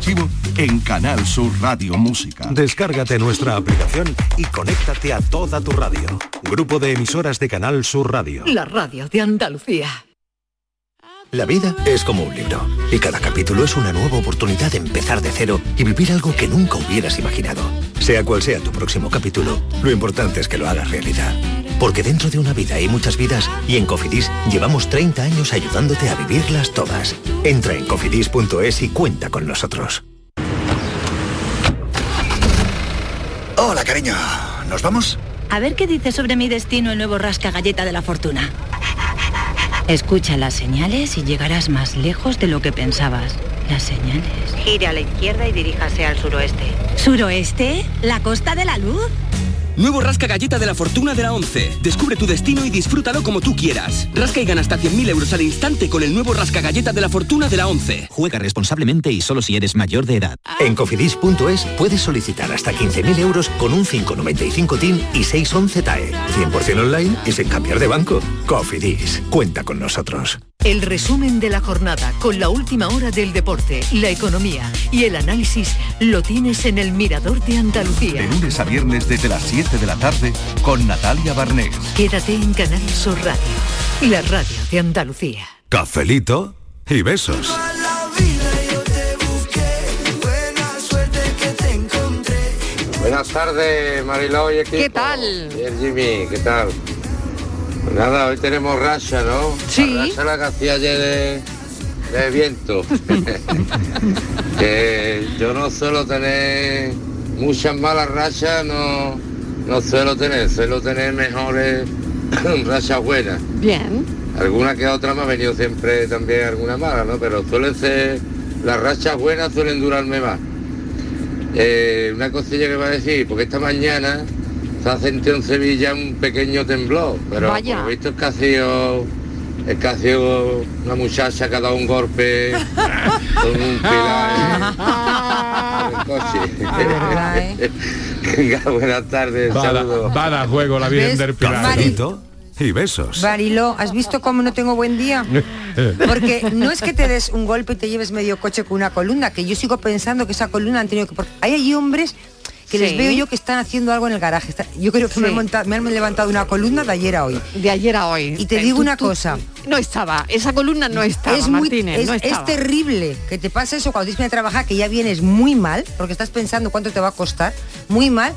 S7: archivo en Canal Sur Radio Música.
S20: Descárgate nuestra aplicación y conéctate a toda tu radio. Grupo de emisoras de Canal Sur Radio.
S17: La radio de Andalucía.
S21: La vida es como un libro y cada capítulo es una nueva oportunidad de empezar de cero y vivir algo que nunca hubieras imaginado. Sea cual sea tu próximo capítulo, lo importante es que lo hagas realidad. Porque dentro de una vida hay muchas vidas y en Cofidis llevamos 30 años ayudándote a vivirlas todas. Entra en cofidis.es y cuenta con nosotros.
S22: Hola, cariño. ¿Nos vamos?
S23: A ver qué dice sobre mi destino el nuevo rasca galleta de la fortuna. Escucha las señales y llegarás más lejos de lo que pensabas. Las señales.
S24: Gire a la izquierda y diríjase al suroeste.
S23: ¿Suroeste? ¿La costa de la luz?
S25: Nuevo Rasca Galleta de la Fortuna de la 11. Descubre tu destino y disfrútalo como tú quieras. Rasca y gana hasta 100.000 euros al instante con el nuevo Rasca Galleta de la Fortuna de la 11.
S21: Juega responsablemente y solo si eres mayor de edad. En cofidis.es puedes solicitar hasta 15.000 euros con un 595 TIN y 611 TAE. 100% online y sin cambiar de banco. Cofidis, cuenta con nosotros.
S17: El resumen de la jornada con la última hora del deporte, la economía y el análisis lo tienes en el Mirador de Andalucía.
S7: De lunes a viernes desde las 7 de la tarde con Natalia Barnés.
S17: Quédate en Canal Sur Radio, la radio de Andalucía.
S20: Cafelito y besos.
S26: Buenas tardes, Mariló y equipo.
S2: ¿Qué tal?
S26: El Jimmy, ¿qué tal? Pues nada, hoy tenemos racha, ¿no?
S2: Sí.
S26: La racha la que hacía ayer de, de viento. que yo no suelo tener muchas malas rachas, no, no suelo tener, suelo tener mejores rachas buenas.
S2: Bien.
S26: Alguna que otra me ha venido siempre también alguna mala, ¿no? Pero suelen ser, las rachas buenas suelen durarme más. Eh, una cosilla que va a decir, porque esta mañana se ha sentido en Sevilla un pequeño temblor, pero
S2: Vaya.
S26: por lo visto es que ha sido, es que ha sido una muchacha que ha dado un golpe con un pilar en el coche. Venga, buenas tardes, saludos.
S5: va a dar juego la Virgen del Pilar.
S20: Y besos.
S4: Barilo, ¿has visto cómo no tengo buen día? Porque no es que te des un golpe y te lleves medio coche con una columna, que yo sigo pensando que esa columna han tenido que... Hay allí hombres que les veo yo que están haciendo algo en el garaje. Yo creo que me, han me levantado una columna de ayer a hoy.
S2: De ayer a hoy.
S4: Y te digo
S2: tú-
S4: una
S2: tú-
S4: cosa.
S2: No estaba, esa columna no estaba,
S4: es muy es,
S2: no
S4: es
S2: estaba.
S4: terrible que te pase eso cuando tienes que ir a trabajar que ya vienes muy mal porque estás pensando cuánto te va a costar muy mal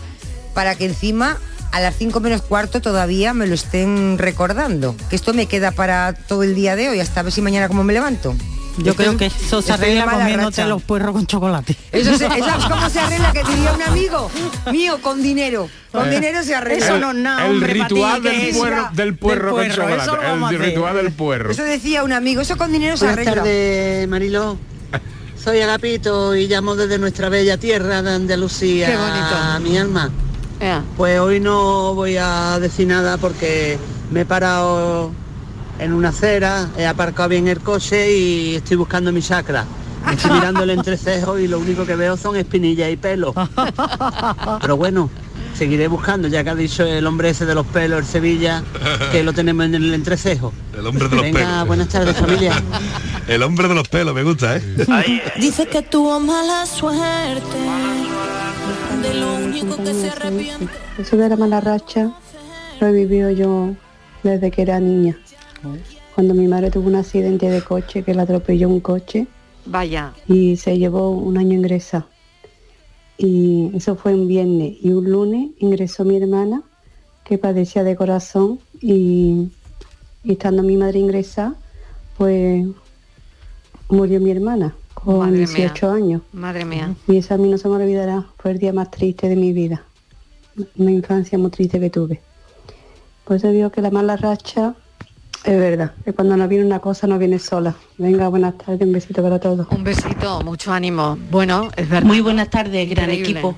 S4: para que encima a las 5 menos cuarto todavía me lo estén recordando que esto me queda para todo el día de hoy hasta ver si mañana cómo me levanto
S6: Yo creo que eso se
S4: estoy en
S6: arregla comiéndote
S4: racha.
S6: los puerros con chocolate.
S4: eso se, es como se arregla que diría un amigo mío con dinero con
S5: Eh,
S4: dinero se arregla
S6: Eso no es nada,
S5: el ritual del
S6: es
S5: puerro, del puerro con
S6: Del puerro, eso lo
S5: chocolate.
S6: vamos a
S5: El ritual del puerro.
S4: eso decía un amigo eso con dinero se
S27: Buenas
S4: arregla
S27: tardes, Mariló. Soy Agapito y llamo desde nuestra bella tierra de Andalucía.
S2: Qué bonito.
S27: Mi alma. Pues hoy no voy a decir nada porque me he parado en una acera, he aparcado bien el coche y estoy buscando mi chakra. Estoy mirando el entrecejo y lo único que veo son espinillas y pelo. Pero bueno, seguiré buscando, ya que ha dicho el hombre ese de los pelos, el Sevilla, que lo tenemos en el entrecejo.
S8: El hombre de los
S27: Venga,
S8: pelos.
S27: buenas tardes familia.
S8: El hombre de los pelos, me gusta, ¿eh?
S28: Dice que tuvo mala suerte. De lo único que se arrepiente.
S29: Eso de la mala racha lo he vivido yo desde que era niña. Cuando mi madre tuvo un accidente de coche que la atropelló un coche
S2: Vaya.
S29: y se llevó un año ingresa. Y eso fue un viernes. Y un lunes ingresó mi hermana que padecía de corazón y, y estando mi madre ingresa, pues murió mi hermana con
S2: Madre mía.
S29: 18 años.
S2: Madre mía.
S29: Y eso a mí no se me olvidará. Fue el día más triste de mi vida. Una infancia muy triste que tuve. Por eso digo que la mala racha es verdad. Que cuando no viene una cosa no viene sola. Venga, buenas tardes. Un besito para todos.
S2: Un besito, mucho ánimo. Bueno, es verdad.
S30: Muy buenas tardes, gran
S2: Increíble.
S30: equipo.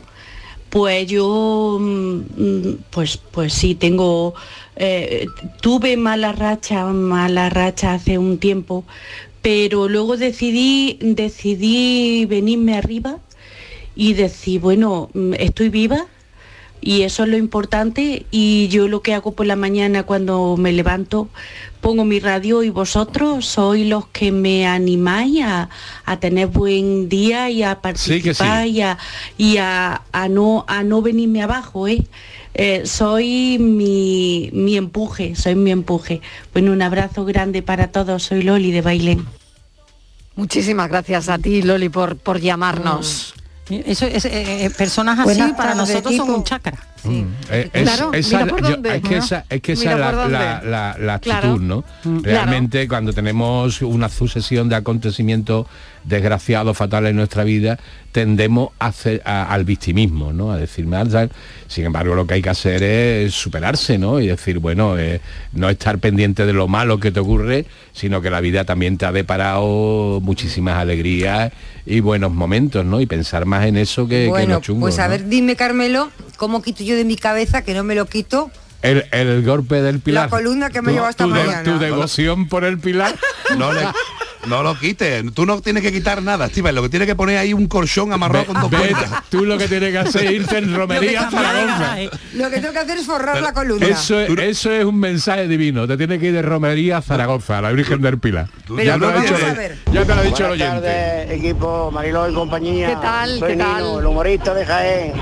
S30: Pues yo, mm, mm, pues, pues sí, tengo, eh, tuve mala racha, mala racha hace un tiempo, pero luego decidí, decidí venirme arriba y decir, bueno, mm, estoy viva y eso es lo importante y yo lo que hago por la mañana cuando me levanto pongo mi radio y vosotros sois los que me animáis a, a tener buen día y a participar
S5: sí.
S30: y, a, y a- a no, a no venirme abajo. ¿eh? Eh, soy mi, mi empuje, soy mi empuje. Bueno, un abrazo grande para todos, soy Loli de Bailén.
S2: Muchísimas gracias a ti, Loli, por, por llamarnos.
S6: Eso es, eh, eh, personas así
S2: Buenas
S6: para nosotros son un chakra.
S5: Eh, es-
S2: Claro,
S5: esa-
S2: mira por
S5: yo-
S2: dónde.
S5: es que esa, es que esa es la, la- la- la actitud,
S2: Claro.
S5: ¿no?
S2: Mm.
S5: Realmente cuando tenemos una sucesión de acontecimientos desgraciados, fatales en nuestra vida, tendemos a hacer- a- al victimismo, ¿no? A decir. Sin embargo, lo que hay que hacer es superarse, ¿no? Y decir, bueno, eh, no estar pendiente de lo malo que te ocurre, sino que la vida también te ha deparado muchísimas alegrías y buenos momentos, ¿no? Y pensar más en eso que, que en
S4: bueno,
S5: lo chungo.
S4: pues a
S5: ¿no?
S4: ver, dime Carmelo, ¿cómo quito yo de mi cabeza que no me lo quito?
S5: El, el golpe del pilar.
S4: La columna que me llevó esta
S5: tu de-
S4: mañana.
S5: Tu devoción por el pilar.
S8: No, le- no lo quites. Tú no tienes que quitar nada, Steven. Lo que tienes que poner ahí un colchón amarrado con dos
S5: Ve-
S8: puertas.
S5: tú lo que tienes que hacer es irte en romería a Zaragoza.
S4: Lo que tengo que hacer es forrar la columna.
S5: Eso es, eso es un mensaje divino. Te tienes que ir de romería a Zaragoza, a la Virgen del Pilar.
S4: Pero
S5: ya, te lo dicho, ya te lo ha dicho el oyente.
S31: tardes, equipo Mariló y compañía.
S2: ¿Qué tal?
S31: Soy
S2: ¿Qué tal?
S31: El humorista de Jaén.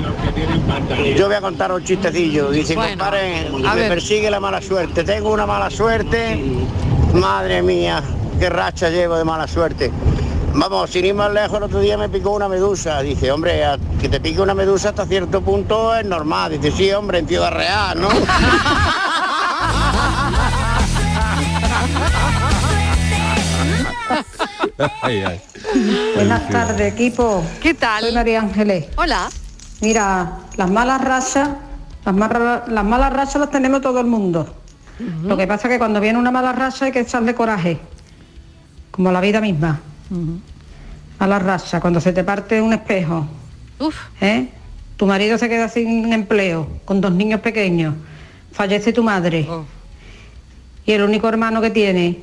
S31: Yo voy a contar un chistecillo. Dice,
S2: Bueno,
S31: compadre, me
S2: ver.
S31: persigue la mala suerte. Tengo una mala suerte. Madre mía, qué racha llevo de mala suerte. Vamos, sin ir más lejos, el otro día me picó una medusa. Dice, hombre, a- que te pique una medusa hasta cierto punto es normal. Dice, sí, hombre, en Ciudad Real, ¿no?
S5: Ay, ay.
S32: Buenas tardes, equipo.
S2: ¿Qué tal?
S32: Soy María Ángeles.
S2: Hola.
S32: Mira, las malas rachas, las, malas- las malas rachas las tenemos todo el mundo. Lo que pasa es que cuando viene una mala racha hay que echarle coraje, como la vida misma. Mala racha, cuando se te parte un espejo, ¿eh? tu marido se queda sin empleo, con dos niños pequeños, fallece tu madre y el único hermano que tiene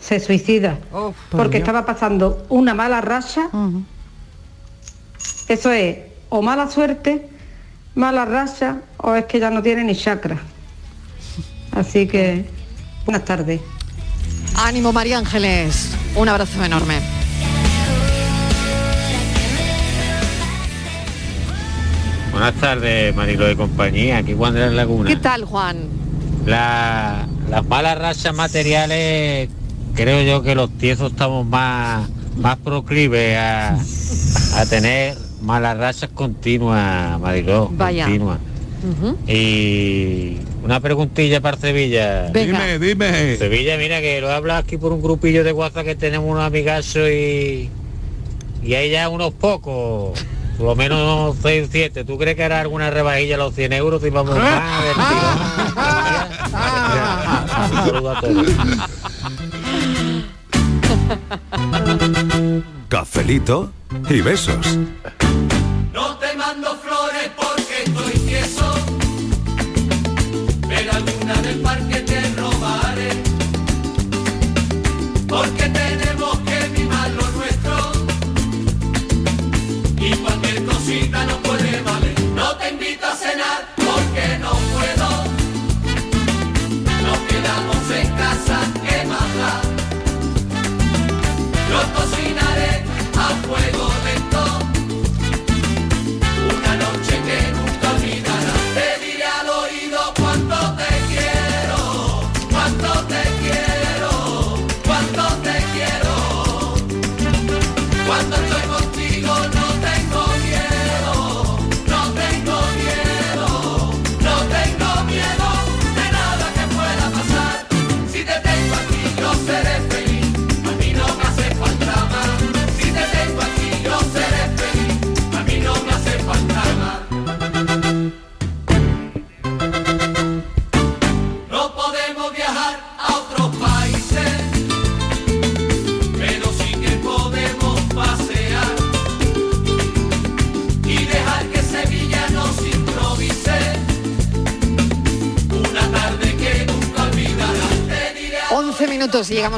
S32: se suicida porque estaba pasando una mala racha. Eso es o mala suerte, mala racha o es que ya no tiene ni chakra. Así que buenas tardes.
S2: Ánimo, María Ángeles. Un abrazo enorme.
S33: Buenas tardes, Marilo de compañía, aquí Juan de la Laguna.
S2: ¿Qué tal, Juan?
S33: La- las malas rachas materiales, creo yo que los tiesos estamos más, más proclives a, a tener malas rachas continuas, Marilo,
S2: Vaya.
S33: Y una preguntilla para Sevilla.
S2: Venga.
S8: Dime, dime.
S33: Sevilla, mira que lo hablas aquí por un grupillo de WhatsApp que tenemos unos amigazos y, y hay ya unos pocos, por lo menos 6 o 7. ¿Tú crees que hará alguna rebajilla a los 100 euros y vamos más del tirón? Un saludo a todos.
S20: Cafelito y besos.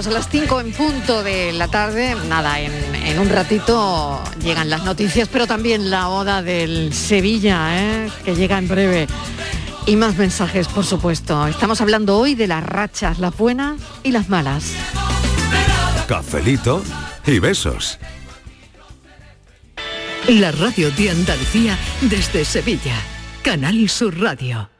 S2: Llegamos a las 5 en punto de la tarde. Nada, en, en un ratito llegan las noticias, pero también la oda del Sevilla, ¿eh? que llega en breve. Y más mensajes, por supuesto. Estamos hablando hoy de las rachas, las buenas y las malas.
S21: Cafelito y besos.
S17: La radio de Andalucía desde Sevilla. Canal Sur Radio.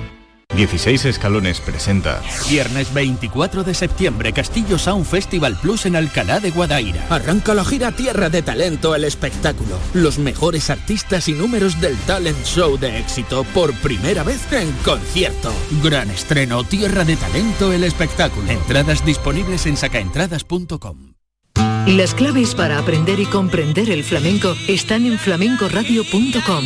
S34: 16 Escalones presenta
S27: Viernes 24 de septiembre, Castillo Sound Festival Plus en Alcalá de Guadaira. Arranca la gira Tierra de Talento el espectáculo. Los mejores artistas y números del talent show de éxito por primera vez en concierto. Gran estreno Tierra de Talento el espectáculo. Entradas disponibles en sacaentradas.com.
S17: Las claves para aprender y comprender el flamenco están en flamencoradio.com.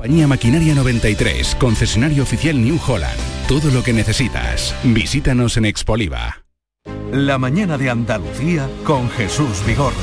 S21: Compañía Maquinaria 93, concesionario oficial New Holland. Todo lo que necesitas. Visítanos en Expoliva.
S7: La mañana de Andalucía con Jesús Vigorra.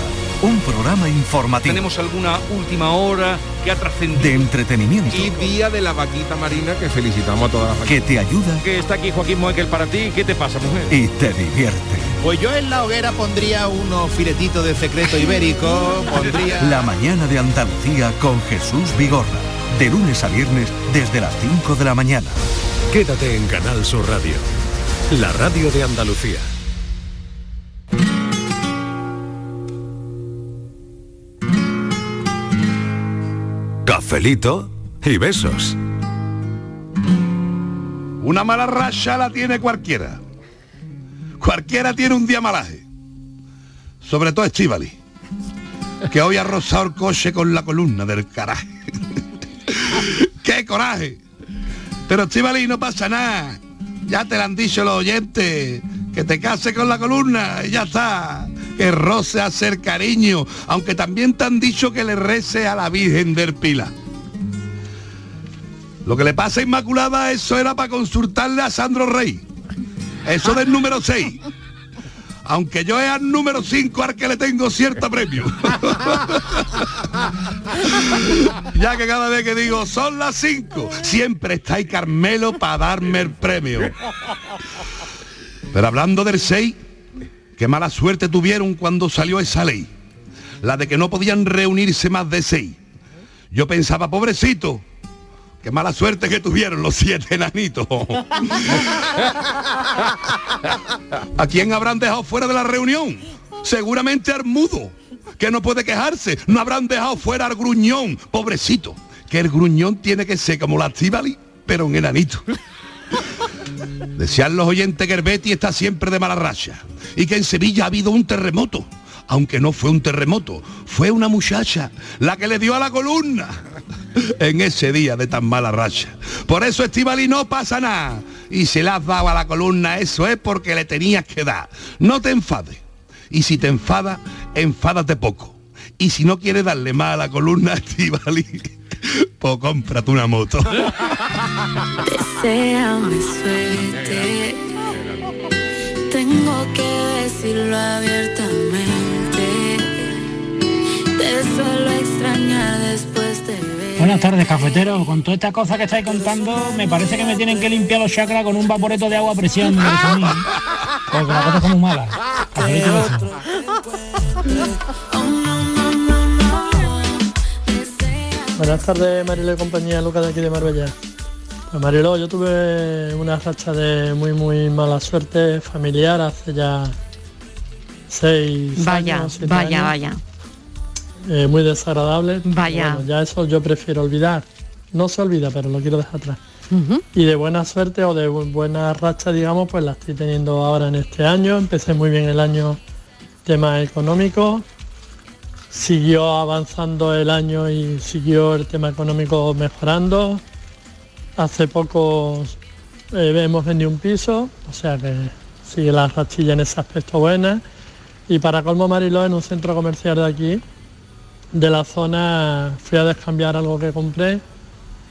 S7: Un programa informativo.
S35: Tenemos alguna última hora que ha trascendido.
S7: De entretenimiento.
S35: Y día de la vaquita marina que felicitamos a todas las
S7: Que te ayuda.
S35: Que está aquí Joaquín Moekel para ti. ¿Qué te pasa, mujer?
S7: Y te divierte.
S36: Pues yo en la hoguera pondría unos filetitos de secreto ibérico, pondría...
S7: La mañana de Andalucía con Jesús Vigorra. De lunes a viernes desde las 5 de la mañana.
S21: Quédate en Canal Sur Radio. La radio de Andalucía. Cafelito y besos.
S8: Una mala racha la tiene cualquiera. Cualquiera tiene un día malaje. Sobre todo Estivali, que hoy ha rozado el coche con la columna del caraje. ¡Qué coraje! Pero Estivali no pasa nada. Ya te lo han dicho los oyentes. Que te case con la columna y ya está. Que roce a hacer cariño. Aunque también te han dicho que le rece a la Virgen del Pila. Lo que le pasa a Inmaculada, eso era para consultarle a Sandro Rey. Eso del número 6. Aunque yo es al número 5 al que le tengo cierto premio. ya que cada vez que digo son las 5, siempre está ahí Carmelo para darme el premio. Pero hablando del 6, qué mala suerte tuvieron cuando salió esa ley. La de que no podían reunirse más de 6. Yo pensaba, pobrecito, Qué mala suerte que tuvieron los siete enanitos. ¿A quién habrán dejado fuera de la reunión? Seguramente al mudo, que no puede quejarse. No habrán dejado fuera al gruñón, pobrecito. Que el gruñón tiene que ser como la Tibali, pero un enanito. Decían los oyentes que el Betty está siempre de mala racha y que en Sevilla ha habido un terremoto. Aunque no fue un terremoto, fue una muchacha la que le dio a la columna en ese día de tan mala racha. Por eso Estivali no pasa nada. Y si le has dado a la columna, eso es porque le tenías que dar. No te enfades. Y si te enfadas, enfádate poco. Y si no quieres darle más a la columna, Estivali, pues cómprate una moto.
S37: Deseame suerte. Tengo que decirlo abiertamente. Te suelo extrañar después de.
S38: Buenas tardes, cafetero. Con toda esta cosa que estáis contando, me parece que me tienen que limpiar los chakras con un vaporeto de agua a presión. Porque la cosa está muy mala.
S39: Buenas tardes, Mariló y compañía, Lucas de aquí de Marbella. Pues Mariló, yo tuve una racha de muy muy mala suerte familiar hace ya seis
S2: Vaya,
S39: años,
S2: vaya,
S39: años.
S2: vaya.
S39: Eh, muy desagradable.
S2: Vaya.
S39: Bueno, ya eso yo prefiero olvidar. No se olvida, pero lo quiero dejar atrás. Y de buena suerte o de bu- buena racha, digamos, pues la estoy teniendo ahora en este año. Empecé muy bien el año tema económico. Siguió avanzando el año y siguió el tema económico mejorando. Hace poco eh, hemos vendido un piso, o sea que sigue la rachilla en ese aspecto buena. Y para colmo Mariló, en un centro comercial de aquí, de la zona, fui a descambiar algo que compré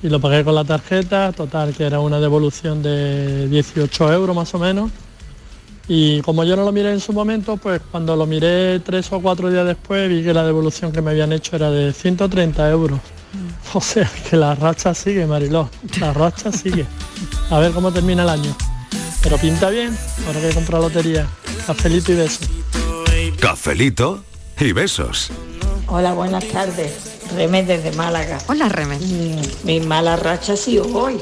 S39: y lo pagué con la tarjeta, total que era una devolución de 18 euros más o menos. Y como yo no lo miré en su momento, pues cuando lo miré tres o cuatro días después vi que la devolución que me habían hecho era de 130 euros. O sea que la racha sigue, Mariló, la racha sigue. A ver cómo termina el año. Pero pinta bien, ahora que comprar lotería. Cafelito y besos.
S40: Cafelito y besos.
S37: Hola, buenas tardes. Remé desde Málaga.
S2: Hola, Remé.
S37: Mi mala racha ha sido hoy,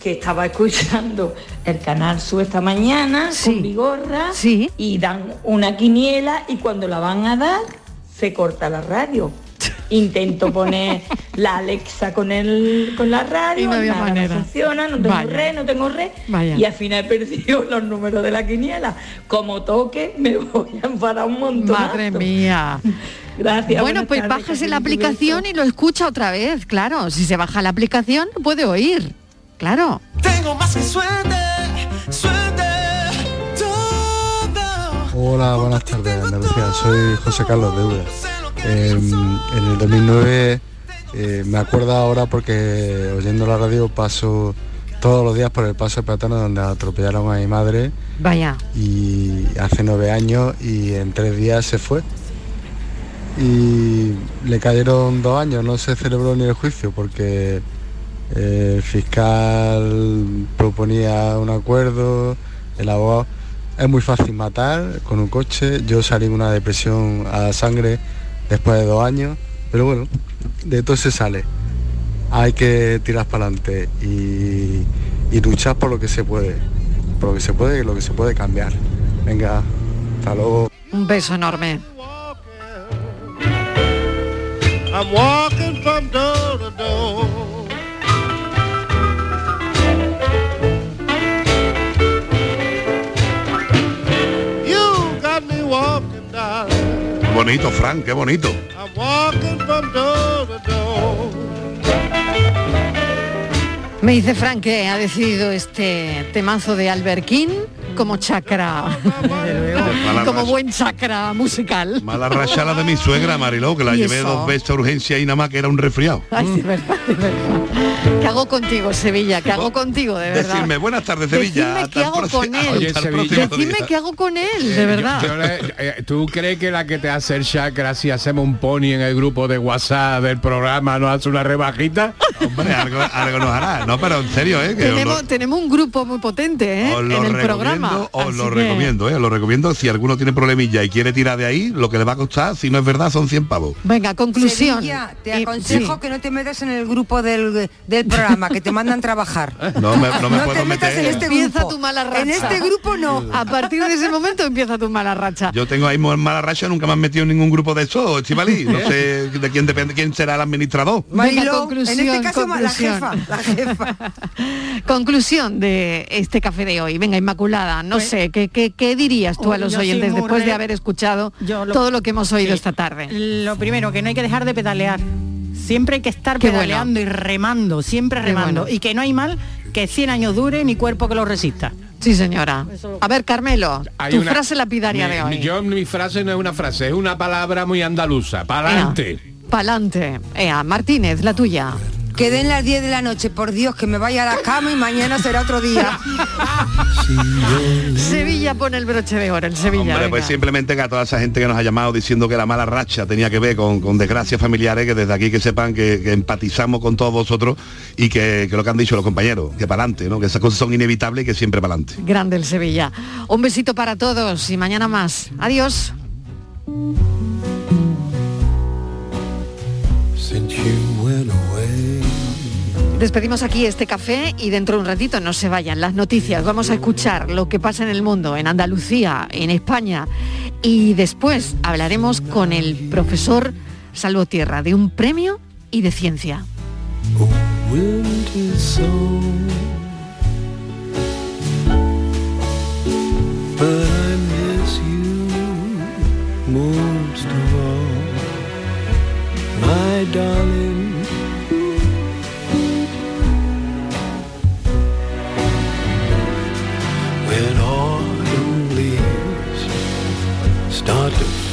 S37: que estaba escuchando el canal Su esta mañana con Vigorra y dan una quiniela y cuando la van a dar se corta la radio. Intento poner la Alexa con el con la radio,
S2: Y no había
S37: nada,
S2: manera.
S37: funciona, no tengo
S2: Vaya.
S37: red, no tengo red
S2: Vaya.
S37: y al final he perdido los números de la quiniela. Como toque me voy a enfadar un montón.
S2: Madre mía.
S37: Gracias.
S2: Bueno, pues
S37: tardes,
S2: bájese la aplicación y lo escucha otra vez, claro. Si se baja la aplicación, puede oír. Claro.
S10: Tengo más que suerte, suerte, todo.
S41: Hola, buenas tardes Andalucía, soy José Carlos de Ura. Eh, en el 2009 eh, me acuerdo ahora porque oyendo la radio paso todos los días por el paso de peatones donde atropellaron a mi madre
S2: Vaya.
S41: y hace nueve años y en tres días se fue. Y le cayeron dos años, no se celebró ni el juicio porque eh, el fiscal proponía un acuerdo, el abogado. Es muy fácil matar con un coche. Yo salí en una depresión a sangre después de dos años, pero bueno, de todo se sale. Hay que tirar para adelante y, y luchar por lo que se puede, por lo que se puede y lo que se puede cambiar. Venga, hasta luego.
S2: Un beso enorme.
S10: I'm walking from door to door. You got me walking down.
S8: Qué bonito, Frank, qué bonito.
S10: I'm walking from door to door.
S2: Me dice Frank que ha decidido este temazo de Albert King como chakra, como buen chakra musical.
S8: Mala racha la de mi suegra, Mariló, que la
S2: ¿Y
S8: llevé
S2: eso?
S8: dos veces a urgencia y nada más que era un resfriado.
S2: Ay, de verdad, de verdad. ¿Qué hago contigo, Sevilla? ¿Qué hago contigo, de verdad?
S8: Decirme, buenas tardes, Sevilla.
S2: Qué hago con él.
S8: hasta el próximo
S2: Decidme
S8: día.
S2: qué hago con él, de verdad.
S5: Yo le- eh, ¿Tú crees que la que te hace el chakra si hacemos un pony en el grupo de WhatsApp del programa nos hace una rebajita?
S8: Hombre, algo, algo nos hará. No, pero en serio, ¿eh? Que os lo-
S2: tenemos, un grupo muy potente ¿eh? En el
S8: recomiendo,
S2: programa.
S8: os lo
S2: que-
S8: recomiendo, ¿eh? Os lo recomiendo. Si alguno tiene problemilla y quiere tirar de ahí, lo que le va a costar, si no es verdad, son 100 pavos.
S2: Venga, conclusión.
S4: Sevilla, te
S2: Y-
S4: aconsejo
S2: sí.
S4: que no te metas en el grupo del, del programa, que te mandan trabajar.
S8: No me, no me
S4: No
S8: puedo
S4: te metas
S8: meter.
S4: en este
S2: Empieza
S4: grupo.
S2: tu mala racha.
S4: En este grupo no.
S2: A partir de ese momento empieza tu mala racha.
S8: Yo tengo ahí mala racha, nunca me han metido en ningún grupo de eso, Estivali. No sé de quién depende, quién será el administrador.
S2: Venga,
S4: Mariló,
S2: conclusión,
S4: en este caso la jefa, la jefa.
S2: Conclusión de este café de hoy. Venga, Inmaculada, no
S6: Pues-
S2: sé, ¿qué, qué, qué dirías tú a los oyentes después de haber escuchado
S6: Yo lo-
S2: todo lo que hemos oído
S6: Sí.
S2: esta tarde?
S6: Lo primero, que no hay que dejar de pedalear. Siempre hay que estar
S2: Qué
S6: pedaleando y remando, siempre remando.
S2: bueno.
S6: Y que no hay mal que 100 años dure ni cuerpo que lo resista.
S2: Sí, señora. A ver, Carmelo,
S5: Hay
S2: tu
S5: una-
S2: frase lapidaria
S5: mi-
S2: de hoy.
S5: Yo mi frase no es una frase, es una palabra muy andaluza. Para adelante.
S2: Pa'lante. Ea, Martínez, la tuya.
S4: Que den las 10 de la noche, por Dios, que me vaya a la cama y mañana será otro día.
S2: Sevilla pone el broche de oro, el Sevilla.
S8: Hombre,
S2: venga.
S8: pues simplemente que a toda esa gente que nos ha llamado diciendo que la mala racha tenía que ver con, con desgracias familiares, que desde aquí que sepan que, que empatizamos con todos vosotros y que, que lo que han dicho los compañeros, que para adelante, ¿no? que esas cosas son inevitables y que siempre para adelante.
S2: Grande el Sevilla. Un besito para todos y mañana más. Adiós.
S10: Since you.
S42: Despedimos aquí este café y dentro de un ratito no se vayan las noticias. Vamos a escuchar lo que pasa en el mundo, en Andalucía, en España. Y después hablaremos con el profesor Salvo Tierra de un premio y de ciencia.